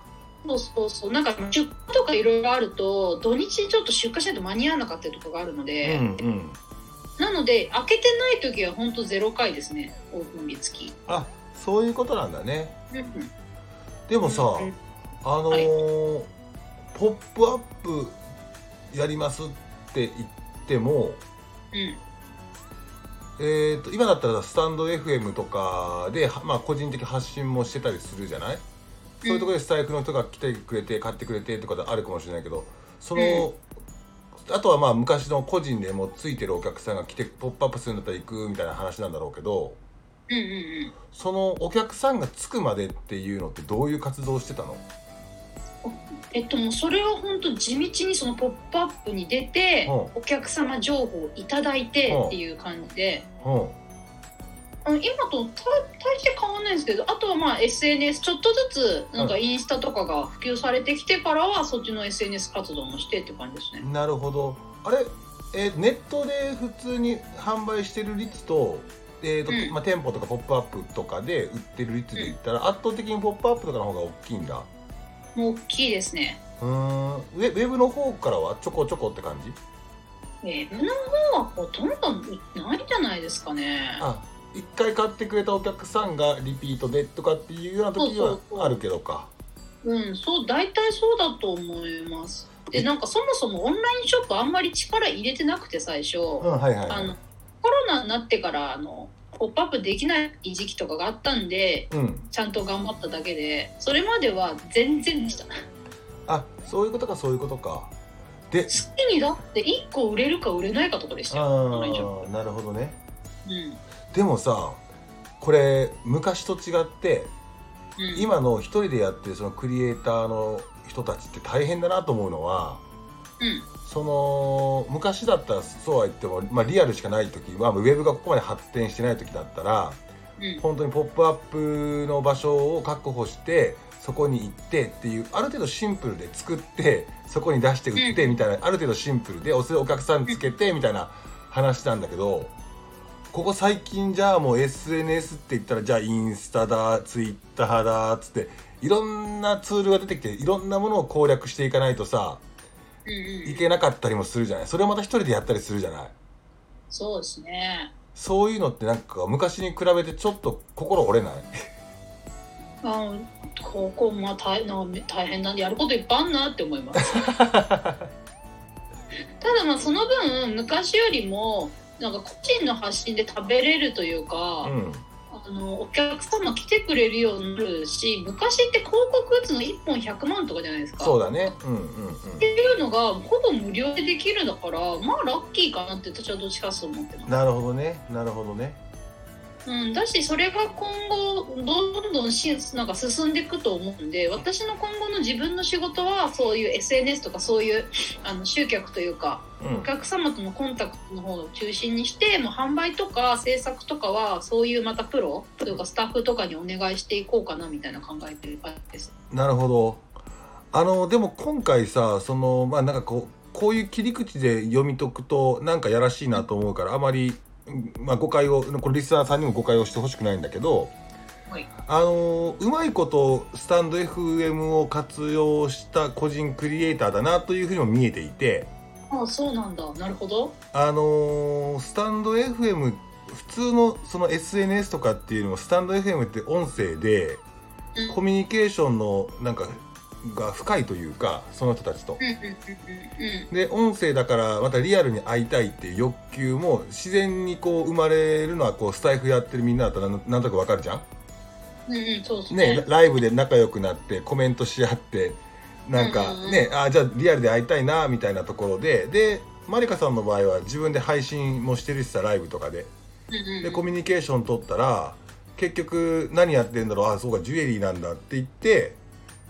そうそうそう。なんか出荷とかいろいろあると土日にちょっと出荷しないと間に合わなかったりとかがあるのうで、んうん。なので開けてない時は本当ゼロ回ですね。オープン日付。きあそういうことなんだね。うんでもさ、うんあのーポップアップやりますって言ってもうん。えー、と今だったらスタンド FM とかで、はまあ、個人的発信もしてたりするじゃない、そういうところでスタイフの人が来てくれて買ってくれてとかであるかもしれないけどその、あとはまあ昔の個人でもうついてるお客さんが来て「ポップアップするんだったら行く」みたいな話なんだろうけどうんうんうん。そのお客さんがつくまでっていうのってどういう活動をしてたの？えっともうそれは本当地道にその「ポップアップに出て、うお客様情報をいただいてっていう感じで、うん今とた大して変わんないんですけどあとはまあ SNS ちょっとずつなんかインスタとかが普及されてきてからはそっちの SNS 活動もしてって感じですね。なるほど。あれ、えーネットで普通に販売してる率と,、えーとうん。まあ、店舗とかポップアップとかで売ってる率で言ったら、圧倒的にポップアップとかの方が大きいんだ。もう大きいですね。うーん。ウェウェブの方からはちょこちょこって感じ？ウェブの方はほとんどないんじゃないですかね。あ一回買ってくれたお客さんがリピートでとかっていうような時はあるけどか。うんそう大体そうだと思います。でなんかそもそもオンラインショップあんまり力入れてなくて最初、うんはいはい、あのコロナになってからあのポップアップできない時期とかがあったんで、うん、ちゃんと頑張っただけでそれまでは全然でした。あそういうことかそういうことか。で月にだって1個売れるか売れないかとかでしたよなるほどね。プうんでもさこれ昔と違ってうん。今の一人でやってるそのクリエイターの人たちって大変だなと思うのはうん。その昔だったらそうは言っても、まあ、リアルしかない時、まあ、ウェブがここまで発展してない時だったらうん。本当に「ポップアップの場所を確保してそこに行ってっていうある程度シンプルで作ってそこに出して売ってみたいな、ある程度シンプルでおお客さんつけてみたいな話なんだけどここ最近じゃあもう SNS って言ったらじゃあインスタだツイッターだっつっていろんなツールが出てきていろんなものを攻略していかないとさうんうん。いけなかったりもするじゃない？それをまた一人でやったりするじゃない？そうですね。そういうのってなんか昔に比べてちょっと心折れない？あここまあ大な大変なんでやることいっぱいあんなって思います。ただまあその分昔よりもなんか個人の発信で食べれるというか、うん。あのお客様来てくれるようになるし昔って広告打つの1本100万とかじゃないですか。そうだね。うんうんうん。っていうのがほぼ無料でできるだからまあラッキーかなって私はどっちかと思ってます、なるほどね。なるほどねうん、だしそれが今後どんどんしなんか進んでいくと思うんで私の今後の自分の仕事はそういう SNS とかそういうあの集客というかうん。お客様とのコンタクトの方を中心にしてもう販売とか制作とかはそういうまたプロというかスタッフとかにお願いしていこうかなみたいな考えてる感じです。なるほど。あのでも今回さそのまあなんかこうこういう切り口で読み解くとなんかやらしいなと思うからあまり、うんまあ、誤解をこれリスナーさんにも誤解をしてほしくないんだけどはい。あのうまいことスタンド FM を活用した個人クリエイターだなというふうにも見えていてああそうなんだ。なるほど。あのスタンド FM 普通のその SNS とかっていうのもスタンド FM って音声でうん。コミュニケーションのなんかが深いというかその人たちと。で音声だからまたリアルに会いたいっていう欲求も自然にこう生まれるのはこうスタイフやってるみんなだったらなんとなくわかるじゃん？うんうんそうですねねライブで仲良くなってコメントし合ってなんかねあじゃあリアルで会いたいなみたいなところで。でマリカさんの場合は自分で配信もしてるしさライブとかで。でコミュニケーション取ったら結局何やってんだろう？あそうかジュエリーなんだって言って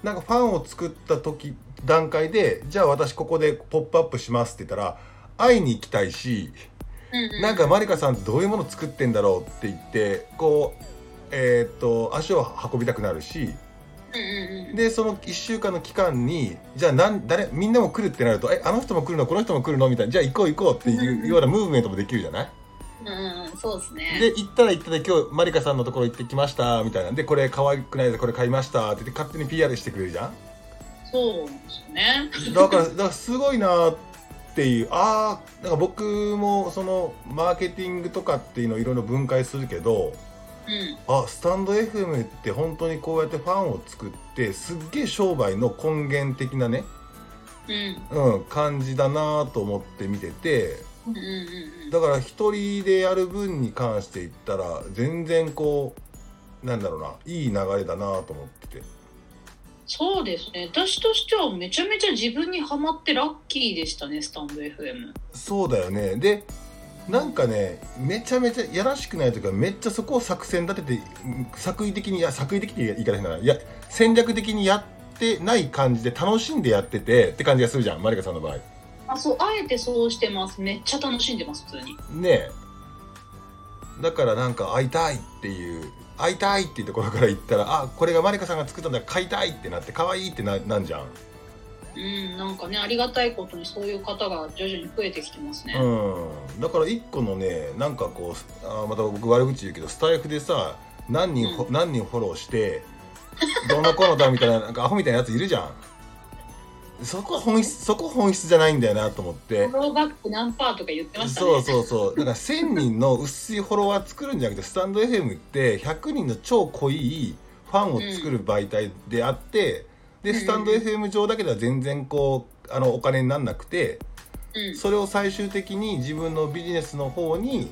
なんかファンを作った時段階でじゃあ私ここで「ポップアップします」って言ったら会いに行きたいしうんうん。なんかマリカさんってどういうもの作ってんだろうって言ってこうえーっと足を運びたくなるしでその1週間の期間にじゃあなん誰みんなも来るってなると「えあの人も来るの？この人も来るの?」みたいな「じゃあ行こう行こう」っていうようなムーブメントもできるじゃない？うんうんうんそうですね。で行ったら行ったで今日マリカさんのところ行ってきましたみたいな。んでこれ可愛くないですこれ買いましたって勝手に PR してくれるじゃん？そうなんですよね。だからだからすごいなっていう。ああなんか僕もそのマーケティングとかっていうのをいろいろ分解するけどうん。あスタンド FM って本当にこうやってファンを作ってすっげえ商売の根源的なね、うん。うん、感じだなと思って見ててうんうんうんうんだから一人でやる分に関して言ったら全然こうなんだろうないい流れだなと思ってて。そうですね。私としてはめちゃめちゃ自分にはまってラッキーでしたねスタンド FM そうだよね。でなんかねめちゃめちゃやらしくないというかめっちゃそこを作戦立ててうん作為的にいや作為的って言い方変だな。いや戦略的にやってない感じで楽しんでやっててって感じがするじゃんマリカさんの場合あそうあえてそうしてますめっちゃ楽しんでます普通に。ねえ。だからなんか会いたいっていう会いたいっていうところから言ったらあこれがマリカさんが作ったんだ買いたいってなって可愛いってななんじゃん。うんなんかねありがたいことにそういう方が徐々に増えてきてますね、うん、だから一個のねなんかこうあーまた僕悪口言うけどスタイフでさ何人,、う何人フォローしてどうのこうのだみたいななんかアホみたいなやついるじゃんそこ本質そこ本質じゃないんだよなと思って。フォローバック何パーとか言ってましたね。そうそうそう。だから1000人の薄いフォロワー作るんじゃなくてスタンド FM って100人の超濃いファンを作る媒体であって、でスタンド FM 上だけでは全然こうあのお金になんなくてうん。それを最終的に自分のビジネスの方に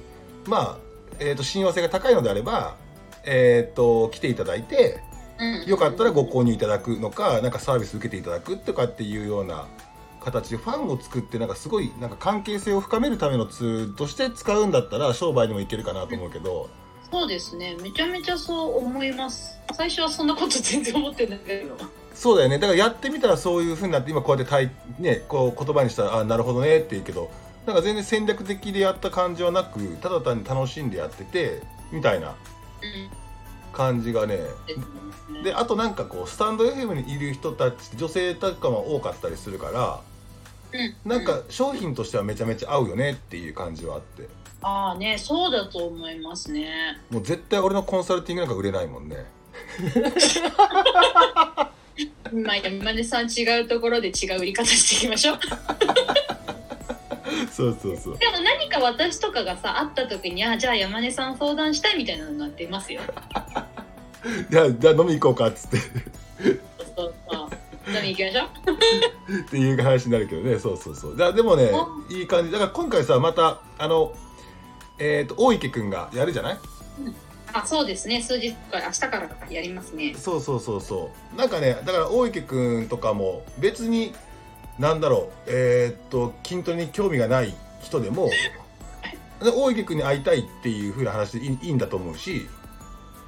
まあ、えー、と親和性が高いのであれば、えー、と来ていただいてうんよかったらご購入いただくのかなんかサービス受けていただくとかっていうような形でファンを作ってなんかすごいなんか関係性を深めるためのツールとして使うんだったら商売にもいけるかなと思うけど。そうですね。めちゃめちゃそう思います。最初はそんなこと全然思ってないけど。そうだよね。だからやってみたらそういうふうになって今こうやってたい、ね、こう言葉にしたらあなるほどねって言うけどなんか全然戦略的でやった感じはなくただ単に楽しんでやっててみたいな。うん感じがね。であとなんかこうスタンド FM にいる人たち女性とかも多かったりするからうん。なんか商品としてはめちゃめちゃ合うよねっていう感じはあって。ああねそうだと思いますね。もう絶対俺のコンサルティングなんか売れないもんね。まあ山根さん違うところで違う売り方していきましょう そうそうそう。でも何か私とかがさ会った時にあじゃあ山根さん相談したいみたいなのが出ますよ。じゃあじゃあ飲み行こうかっつって。そうそう飲み行きましょう。っていう話になるけどね。そうそうそう。だでもねいい感じ。だから今回さまたあのえっ、と大池くんがやるじゃない？あそうですね。数日から明日からやりますね。そうそうそうそう。なんかねだから大池くんとかも別になんだろう。えーっと筋トレに興味がない人でもで大池くんに会いたいっていう風な話でいいんだと思うし。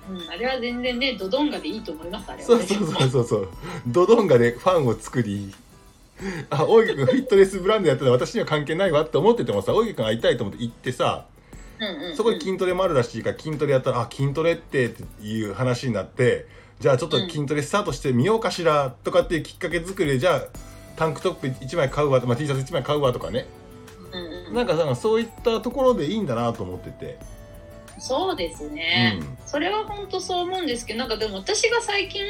うん、あれは全然ねドドンガでいいと思いますあれはそうそうそうそうそう。ドドンガでファンを作り。あ大池くんフィットネスブランドやってたら私には関係ないわって思っててもさ大池くん会いたいと思って行ってさうんうんうん。そこで筋トレもあるらしいから筋トレやったらあ筋トレってっていう話になってじゃあちょっと筋トレスタートしてみようかしらとかっていうきっかけ作りでじゃあタンクトップ1枚買うわ、まあ、T シャツ1枚買うわとかね。うんうん。なんかなんかそういったところでいいんだなと思ってて、そうですね、うん。それは本当そう思うんですけどなんかでも私が最近、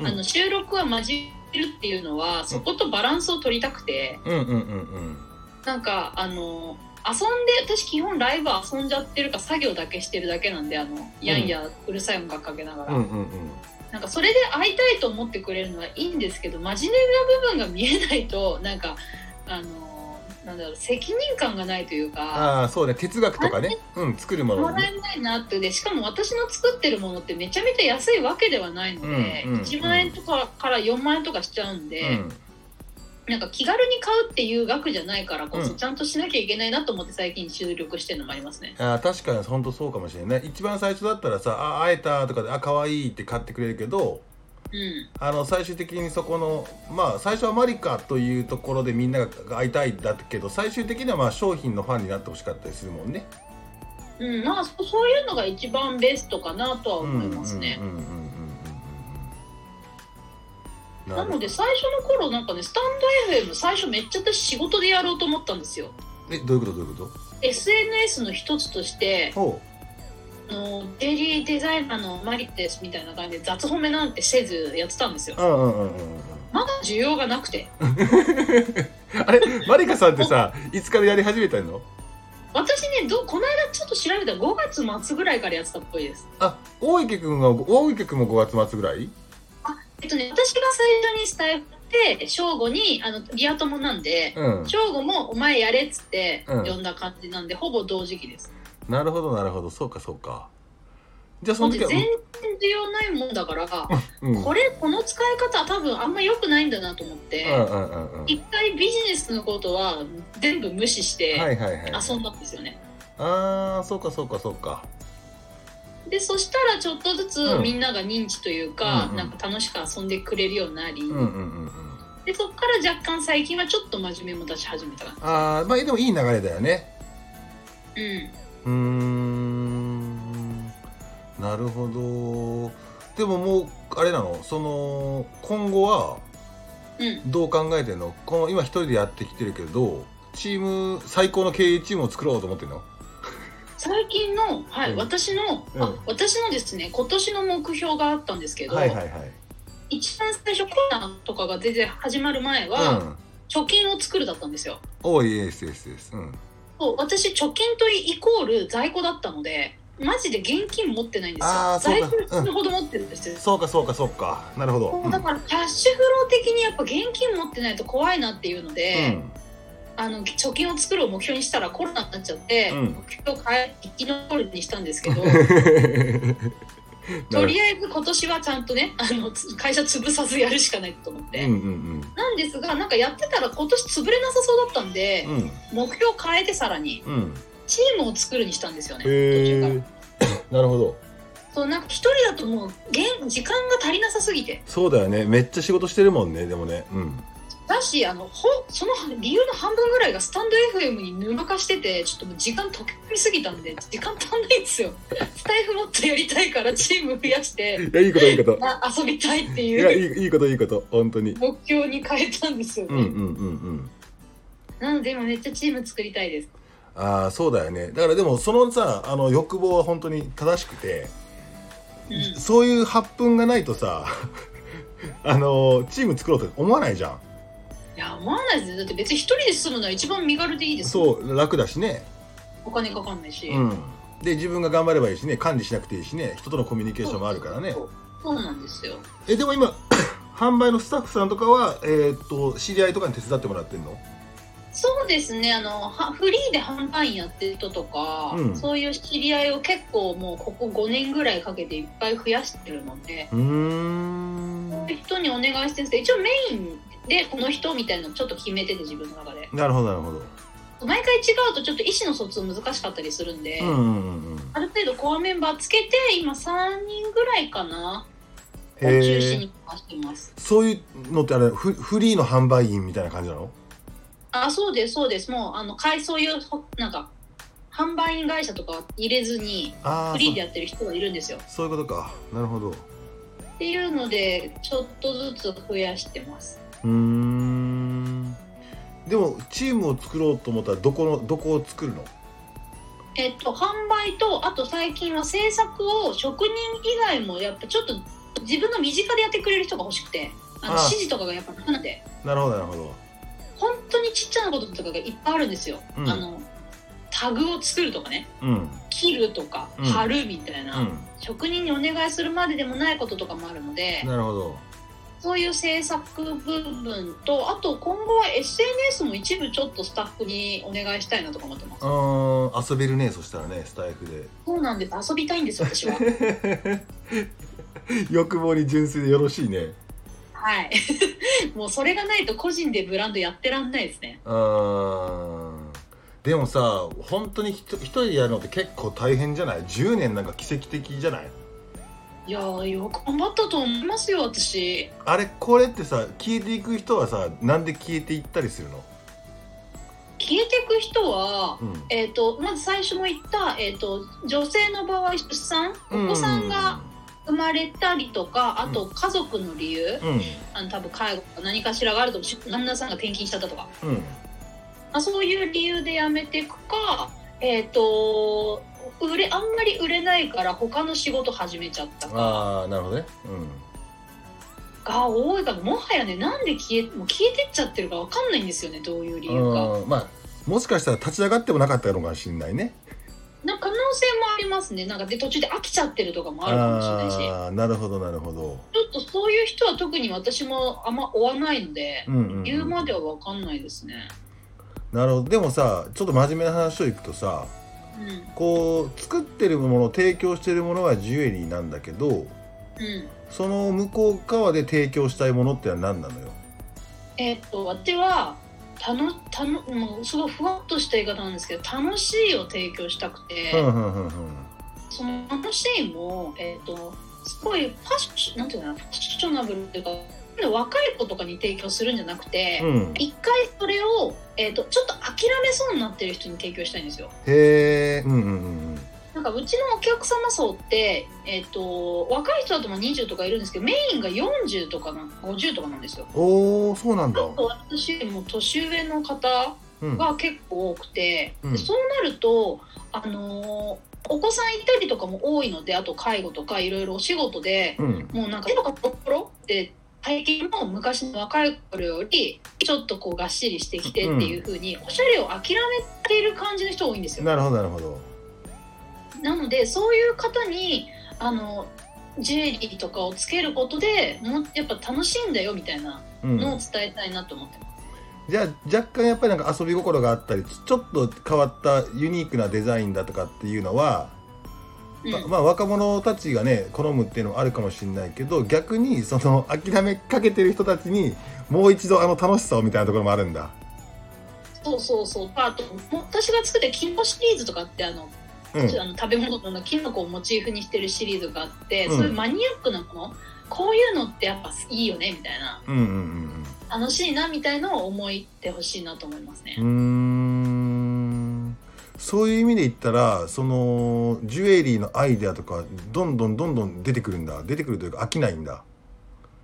うん。あの収録は交えるっていうのはそことバランスを取りたくて、うんうんうんうん。なんかあの遊んで私基本ライブ遊んじゃってるか作業だけしてるだけなんであのやんやうるさい音楽かけながら、うんうんうんなんかそれで会いたいと思ってくれるのはいいんですけど真面目な部分が見えないと なんかあのなんだろう責任感がないというかああそうね哲学とかね、うん、作るものもらえないなって。でしかも私の作ってるものってめちゃめちゃ安いわけではないので、うんうん1万円とかから4万円とかしちゃうんで、うんなんか気軽に買うっていう額じゃないからこそ、うんちゃんとしなきゃいけないなと思って最近注力してるのもありますね。あー確かに本当そうかもしれない一番最初だったらさ「あ会えた」とかで「あ可愛いって買ってくれるけどうんあの最終的にそこのまあ最初はマリカというところでみんなが会いたいんだけど最終的にはまあ商品のファンになってほしかったりするもんね。うん、まあそそういうのが一番ベストかなとは思いますね。うんうんうんうんうんうんうんなので最初の頃なんかねスタンド FM 最初めっちゃ私仕事でやろうと思ったんですよ。えどういうことどういうこ SNS の一つとしてあのデイリーデザイナーのマリですみたいな感じで雑褒めなんてせずやってたんですよ。う。うんうんうんうんうん。まだ需要がなくて。あれマリカさんってさいつからやり始めたの？私ねどこの間ちょっと調べたら5月末ぐらいからやってたっぽいです。あ大池君は大池君も5月末ぐらい？えっとね私が最初にスタイフで正午にあのリア友なんでうん。正午も「お前やれ」っつってうん。呼んだ感じなんで、ほぼ同時期です。なるほどなるほど。そうかそうか。じゃあその時は全然需要ないもんだから、うん。うん。これこの使い方多分あんま良くないんだなと思って、うんうんうんうん。一回ビジネスのことは全部無視してはいはいはい遊んだんですよね。ああそうかそうかそうかでそしたらちょっとずつうん。みんなが認知というか、うんうん。なんか楽しく遊んでくれるようになり、うんうんうんうん。でそこから若干最近はちょっと真面目も出し始めたかな。ああまあでもいい流れだよね。うん。うーん。なるほど。でももうあれなの？その今後はうん、どう考えてんの？この今一人でやってきてるけどチーム最高の経営チームを作ろうと思ってんの？最近の、はいうん。私の、うん。あ私のですね今年の目標があったんですけど、はいはいはい。一番最初コロナとかが全然始まる前は、うん。貯金を作るだったんですよ。おいイエスイエスイエス。うん。そう私貯金とイコール在庫だったのでマジで現金持ってないんですよ。あーそうか。在庫死ぬほど持ってるんですよ、そうかそうかそうか。なるほど。だからキャッシュフロー的にやっぱ現金持ってないと怖いなっていうので、あの貯金を作るを目標にしたらコロナになっちゃって、うん。目標を変え生き残るにしたんですけど うんとりあえず今年はちゃんとねあのつ会社潰さずやるしかないと思って、うんうんなんですがなんかやってたら今年潰れなさそうだったんで、うん。目標を変えてさらにうん。うんチームを作るにしたんですよね途へ中から。え なるほど。そうなんか一人だともう現時間が足りなさすぎて。そうだよね。めっちゃ仕事してるもんねでもね。うんだしあのほその理由の半分ぐらいがスタンド FM に沼化しててちょっともう時間溶け込みすぎたんで時間足んないんですよ。スタイフもっとやりたいからチーム増やしていやいいこといいこと。まあ遊びたいっていやいいういいいこといいこと。本当に。目標に変えたんですよね、うんうんうんうん。なので今めっちゃチーム作りたいです。ああそうだよね。だからでもそのさあの欲望は本当に正しくて、うん。そういう発奮がないとさ あのチーム作ろうと思わないじゃんいや思わないですよだって別に一人で済むのは一番身軽でいいですそう楽だしね。お金かかんないし、うん。で自分が頑張ればいいしね。管理しなくていいしね。人とのコミュニケーションもあるからね。そう。そうなんですよ。えでも今 販売のスタッフさんとかはえーっと知り合いとかに手伝ってもらってんの？そうですね。あのはフリーで販売員やってる人とか、うん。そういう知り合いを結構もうここ5年ぐらいかけていっぱい増やしてるので、うーん。そういう人にお願いしてるんですけど一応メインでこの人みたいなのちょっと決めてて自分の中で。なるほどなるほど。毎回違うとちょっと意思の疎通難しかったりするんで、うんうんうんうん。ある程度コアメンバーつけて今3人ぐらいかなをへ中心えに回してます。そういうのってあれフフリーの販売員みたいな感じなの？あそうですそうです。もうあのかいそういうほなんか販売員会社とかは入れずにフリーでやってる人がいるんですよ。そう。いうことか。なるほど。うっていうのでちょっとずつ増やしてます。ーん。でもチームを作ろうと思ったらどこのどこを作るの？えっと販売とあと最近は制作を職人以外もやっぱちょっと自分の身近でやってくれる人が欲しくてあの指示とかがやっぱなくなって。なるほどなるほど本当にちっちゃなこととかがいっぱいあるんですよ、うん。あのタグを作るとかね。うん。切るとかうん。貼るみたいな、う職人にお願いするまででもないこととかもあるのでんなるほど。そういう制作部分とあと今後は SNS も一部ちょっとスタッフにお願いしたいなとか思ってます。遊べるねそしたらねスタイフで。そうなんです。遊びたいんです私は。欲望に純粋でよろしいねはい。もうそれがないと個人でブランドやってらんないですね。うーん。でもさ本当に一人でやるのって結構大変じゃない？10年なんか奇跡的じゃない？いやーよく頑張ったと思いますよ私。あれこれってさ消えていく人はさなんで消えていったりするの？消えていく人は、うん。えー、とまず最初も言った、えー、と女性の場合出産お子さんが生まれたりとかあと家族の理由、うん。あの多分介護とか何かしらがあると思うし旦那さんが転勤しちゃったとか、うん。まあ、そういう理由で辞めていくかえっ、と売れあんまり売れないから他の仕事始めちゃったか。ああなるほどね。が多いからもはやねなんで消えもう消えてっちゃってるかわかんないんですよねどういう理由か。うん。まあもしかしたら立ち上がってもなかったのかもしれないねな可能性もありますね。なんかで途中で飽きちゃってるとかもあるかもしれないし。ああなるほどなるほど、ちょっとそういう人は特に私もあんま追わないので、うんうんうん言うまではわかんないですね。なるほど。でもさちょっと真面目な話をいくとさうん。こう作ってるもの提供してるものはジュエリーなんだけどうん。その向こう側で提供したいものってのは何なのよ？えーっと私はたのたのもうすごいふわっとした言い方なんですけど楽しいを提供したくて、うんうんうんうんその楽しいも、えーっとすごいファッションなんていうのファッショナブルっていうか若い子とかに提供するんじゃなくて、うん。一回それを、えーっとちょっと諦めそうになってる人に提供したいんですよ。へえうんうんうんなんかうちのお客様層って、えっと若い人だとまあ20とかいるんですけどメインが40とかな50とかなんですよ。おおそうなんだ。あと私も年上の方うん。が結構多くて、うん。でそうなると、あのーお子さんいたりとかも多いのであと介護とかいろいろお仕事でうん。もうなんか手とかポロポロって体型も昔の若い頃よりちょっとこうがっしりしてきてっていう風に、おしゃれを諦めている感じの人多いんですよ。なるほどなるほどなのでそういう方にあのジュエリーとかをつけることでもうやっぱ楽しいんだよみたいなうん。のを伝えたいなと思ってます。じゃあ若干やっぱりなんか遊び心があったりちょっと変わったユニークなデザインだとかっていうのは、うん。ままあ若者たちがね好むっていうのもあるかもしれないけど逆にその諦めかけてる人たちにもう一度あの楽しさをみたいなところもあるんだ。そうそうそう。あとも私が作ったキノコシリーズとかってあの、うん。あの食べ物のキノコをモチーフにしてるシリーズがあって、うん。そういうマニアックなものこういうのってやっぱいいよねみたいな。うんうん楽しいなみたいのを思ってほしいなと思いますね。うん。そういう意味で言ったらそのジュエリーのアイデアとかどんどんどんどん出てくるんだ。出てくるというか飽きないんだ。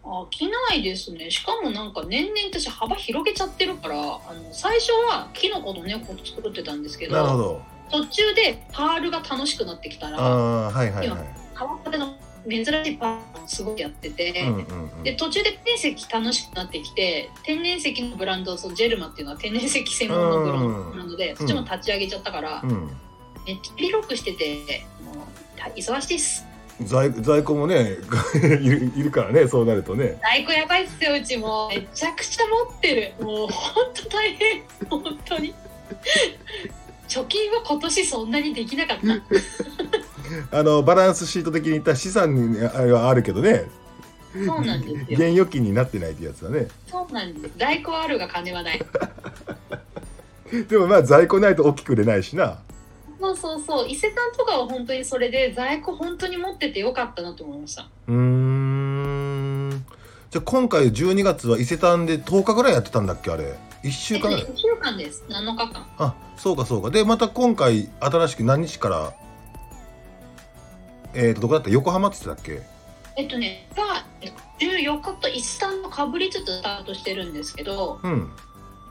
飽きないですね。しかもなんか年々私幅広げちゃってるからあの最初はキノコの猫作ってたんですけなるほどど途中でパールが楽しくなってきたあらあはいはいはい。変わったての珍しいパールをすごいやってて、うんうんうん。で途中で天然石楽しくなってきて天然石のブランドそのジェルマっていうのは天然石専門のブランドブランドで、そっちも立ち上げちゃったから、うん。めっちゃ広くしててもう忙しいです。在在庫もね いるいるからねそうなるとね。在庫やばいっすようちも。めちゃくちゃ持ってる。もうほんと大変本当に貯金は今年そんなにできなかった。あのバランスシート的に言ったら資産にあれはあるけどね。そうなんですよ。現預金になってないってやつだね。そうなんです。在庫はあるが金はない。でもまあ在庫ないと大きく売れないしな。そうそうそう。伊勢丹とかは本当にそれで在庫本当に持っててよかったなと思いました。うーんじゃあ今回12月は伊勢丹で10日ぐらいやってたんだっけあれ？1週間ぐらい？1週間です。7日間。あそうかそうか。でまた今回新しく何日からえっ、とどこだった？横浜って言ってたっけ？えっとねが14日と伊勢丹とかぶりつつスタートしてるんですけどうん。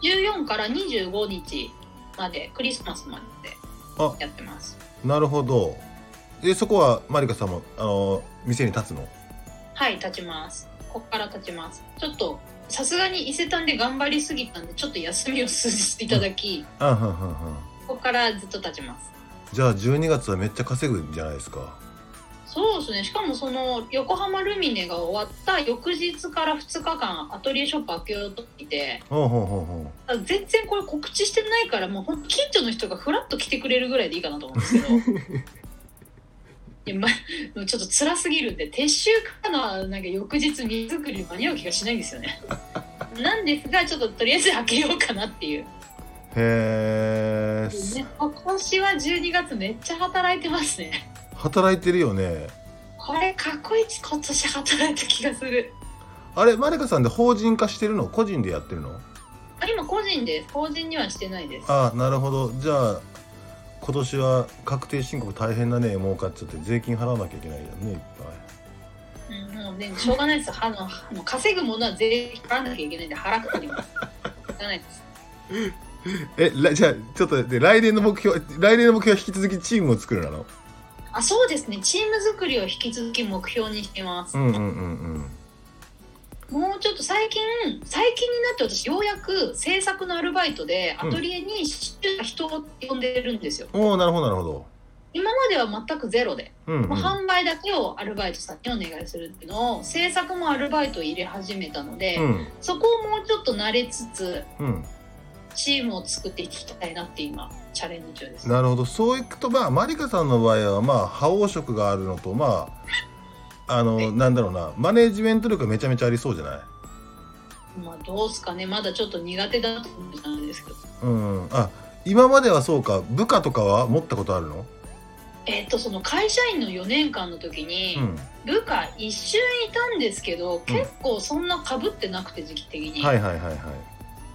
14から25日までクリスマスまであ。やってます。なるほど。でそこはマリカさんもあの店に立つの？はい立ちますこっから立ちます。ちょっとさすがに伊勢丹で頑張りすぎたんでちょっと休みをさせていただき、ここからずっと立ちます。じゃあ12月はめっちゃ稼ぐんじゃないですか？そうですね。しかもその横浜ルミネが終わった翌日から2日間アトリエショップ開けようとしていて全然これ告知してないからもうほんと近所の人がフラッと来てくれるぐらいでいいかなと思うんですけど いや、ま、もうちょっと辛すぎるんで撤収からのなんか翌日荷造り間に合う気がしないんですよね。なんですがちょっととりあえず開けようかなっていう、へえね、今年は12月めっちゃ働いてますね。働いてるよね。これ過去一今年働いた気がする。あれマリカさんで法人化してるの？個人でやってるの？あ今個人です。法人にはしてないです。あなるほど。じゃあ今年は確定申告大変だね儲かっちゃって税金払わなきゃいけないよねいっうん、もうね、しょうがないです。あの、あの稼ぐものは税金払わなきゃいけないんで、払ってります。ないです。ぱ いえらじゃあちょっとで来年の目標来年の目標は引き続きチームを作るなの？あ、そうですね。チーム作りを引き続き目標にしてます。うんうんうんうんもうちょっと最近、最近になって私、ようやく制作のアルバイトでアトリエに知ってた人を呼んでるんですよ。おおなるほどなるほど。今までは全くゼロで、うんうん。もう販売だけをアルバイトさんにお願いするっていうのを、制作もアルバイトを入れ始めたので、うん。そこをもうちょっと慣れつつ、うん。チームを作っていきたいなって今、チャレンジ中です。なるほど。そういくとまあマリカさんの場合はまあ覇王色があるのとまああのなんだろうな。マネージメント力がめちゃめちゃありそうじゃない？まあどうすかね。まだちょっと苦手だと思ったんですけど。うん。あ今まではそうか。部下とかは持ったことあるの？えっとその会社員の4年間の時にうん。部下一瞬いたんですけど、結構そんなかぶってなくて時期的に、はいはいはいはい。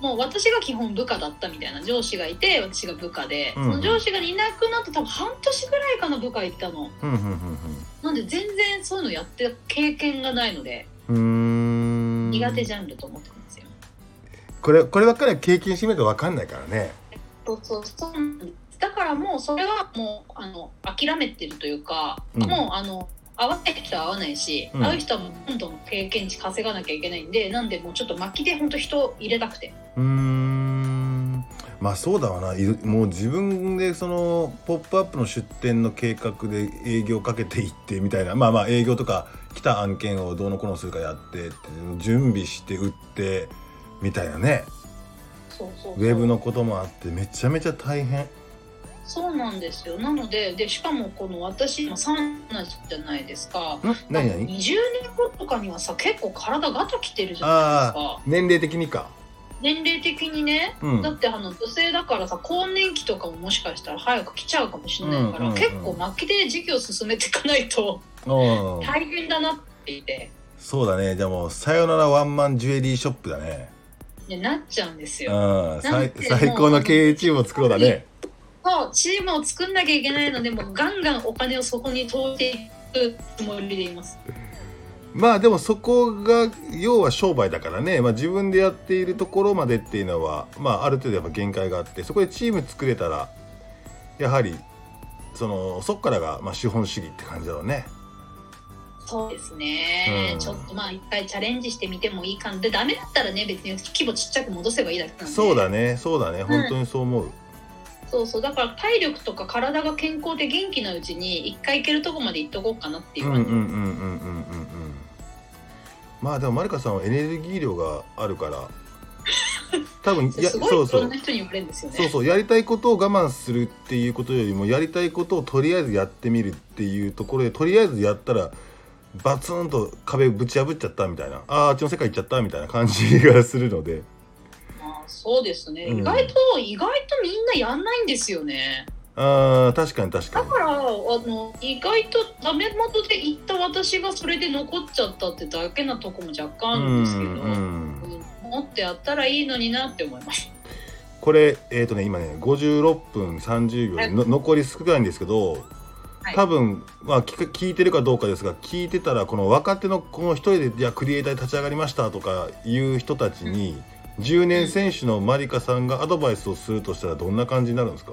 もう私が基本部下だったみたいな上司がいて私が部下で、うんその上司がいなくなって多分半年ぐらいかな部下いたの。うんうんなんで全然そういうのやってる経験がないので苦手ジャンルと思ってますよ、これこればっかりは経験してみないと分かんないからね。そうそうそうだからもうそれはもうあの諦めてるというか、うん。もうあの合わない人は合わないし、うん。合う人はどんどん経験値稼がなきゃいけないんでなんでもうちょっと巻きで本当人入れたくて。うーんまあそうだわな。もう自分でその「ポップアップの出店の計画で営業かけていってみたいな。まあまあ営業とか来た案件をどうのこうのするかやって準備して売ってみたいなね。そうそうそう。ウェブのこともあってめちゃめちゃ大変。そうなんですよ。なのででしかもこの私今3なじゃないですか。ん？何何？20年後とかにはさ結構体ガタきてるじゃないですか。年齢的にか年齢的にね、うん。だってあの女性だからさ更年期とかももしかしたら早く来ちゃうかもしれないから、結構末期で時期を進めていかないとうん。大変だなって。言ってそうだね。じゃあもうさよならワンマンジュエリーショップだね。ねなっちゃうんですよ。最高の経営チームを作ろうだね。そうチームを作んなきゃいけないのでもうガンガンお金をそこに投じていくつもりでいます。まあでもそこが要は商売だからね、まあ、自分でやっているところまでっていうのは、まあ、ある程度やっぱ限界があってそこでチーム作れたらやはりそのそっからがまあ資本主義って感じだろうね。そうですね、うん。ちょっとまあ一回チャレンジしてみてもいいかなでダメだったらね別に規模ちっちゃく戻せばいいだけなんで。そうだね。そうだね。本当にそう思う。そうそう。だから体力とか体が健康で元気なうちに一回行けるとこまで行っとこうかなっていううんうんうん感じ、うんうんうんうんうん。まあでもマリカさんはエネルギー量があるから 多分やそうそうそう。そうやりたいことを我慢するっていうことよりもやりたいことをとりあえずやってみるっていうところでとりあえずやったらバツンと壁ぶち破っちゃったみたいな。あーあっちの世界行っちゃったみたいな感じがするので。あそうですね、うん意外と意外とみんなやんないんですよねあー確かに確かに。だからあの意外とダメ元で行った私がそれで残っちゃったってだけなとこも若干あるんですけど、うんうんうん。もっとやったらいいのになって思います。これえっ、とね今ね56分30秒の残り少ないんですけど、はい。多分、まあ、聞いてるかどうかですが聞いてたらこの若手のこの一人でいやクリエイターに立ち上がりましたとかいう人たちに、10年選手のマリカさんがアドバイスをするとしたらどんな感じになるんですか？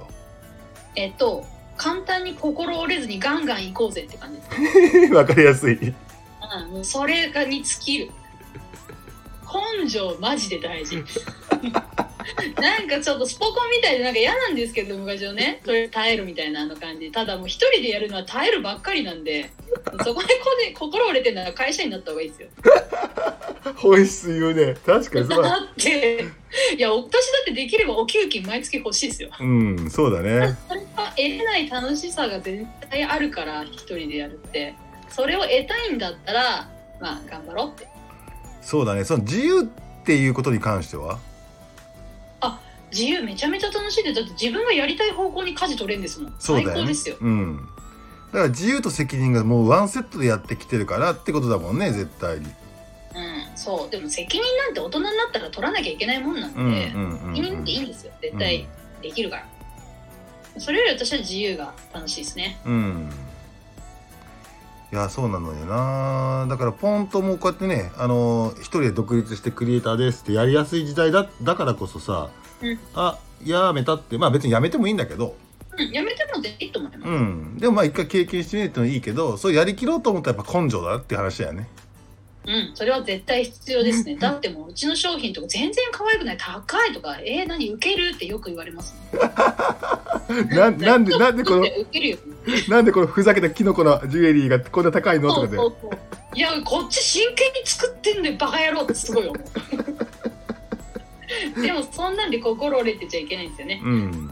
えっと簡単に心折れずにガンガン行こうぜって感じです わかりやすい。うん、もうそれがに尽きる根性マジで大事。なんかちょっとスポコンみたいでなんか嫌なんですけど昔はね。それ耐えるみたいなあの感じ。ただもう一人でやるのは耐えるばっかりなんで。そこで心折れてるなら会社になった方がいいですよ。本質言うね。確かにそうだ。だっていや私だってできればお給金毎月欲しいですよ。うん、そうだね。それが得れない楽しさが絶対あるから一人でやるって。それを得たいんだったらまあ頑張ろうってそうだね。その自由っていうことに関しては？自由めちゃめちゃ楽しいでだって自分がやりたい方向に舵取れるんですもんそうだよね最高ですようん。だから自由と責任がもうワンセットでやってきてるからってことだもんね、絶対に。うんそうでも責任なんて大人になったら取らなきゃいけないもんなんで、うんうんうん、うん。責任っていいんですよ絶対できるから、それより私は自由が楽しいですねうん。いやそうなのよなだからポンともうこうやってねあの一人で独立してクリエイターですってやりやすい時代だだからこそさ、うんあやめたってまあ別にやめてもいいんだけど、うんやめてもいいと思います、うん、でもまあ一回経験してみるってのはいいけどそうやりきろうと思ったらやっぱ根性だって話だよねうん、それは絶対必要ですね。だってもううちの商品とか全然可愛くない、高いとか、えー、何受けるってよく言われます、ね。ななんでなんでこの受けるよ。なんでこのふざけたキノコのジュエリーがこんな高いのとかでそうそうそう。いや、こっち真剣に作ってんで、バカ野郎ってすごい思う。でも、そんなんで心折れてちゃいけないんですよね。うん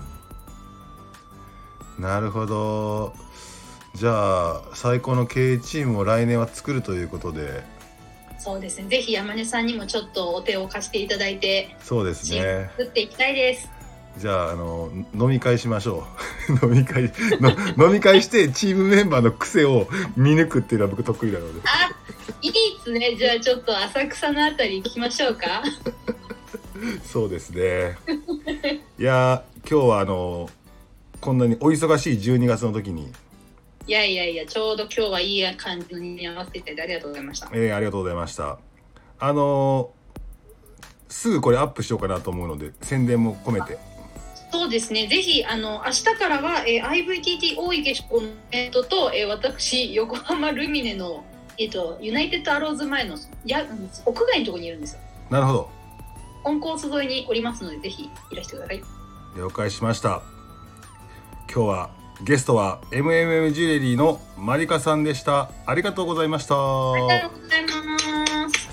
なるほどじゃあ最高の経営チームを来年は作るということでそうですね。ぜひ山根さんにもちょっとお手を貸していただいて、そうですね作っていきたいです。じゃああの飲み会しましょう 飲み会の飲み会してチームメンバーの癖を見抜くっていうのは僕得意なのであ、いいですね。じゃあちょっと浅草のあたり行きましょうか。そうですねいやー今日はあのこんなにお忙しい12月の時に、いやいやいや、ちょうど今日はいい感じに合わせていただいてありがとうございました。えーありがとうございましたあのーすぐこれアップしようかなと思うので宣伝も込めてそうですね。ぜひ、あの、明日からは、えー、IVTT 大池志向のイベントと、えー、私、横浜ルミネの、えっ、ー、と、ユナイテッドアローズ前の、や、屋外のところにいるんですよ。なるほど。コンコース沿いにおりますので、ぜひいらしてください。了解しました。今日はゲストは MMM ジュエリーのマリカさんでした。ありがとうございました。ありがとうございます。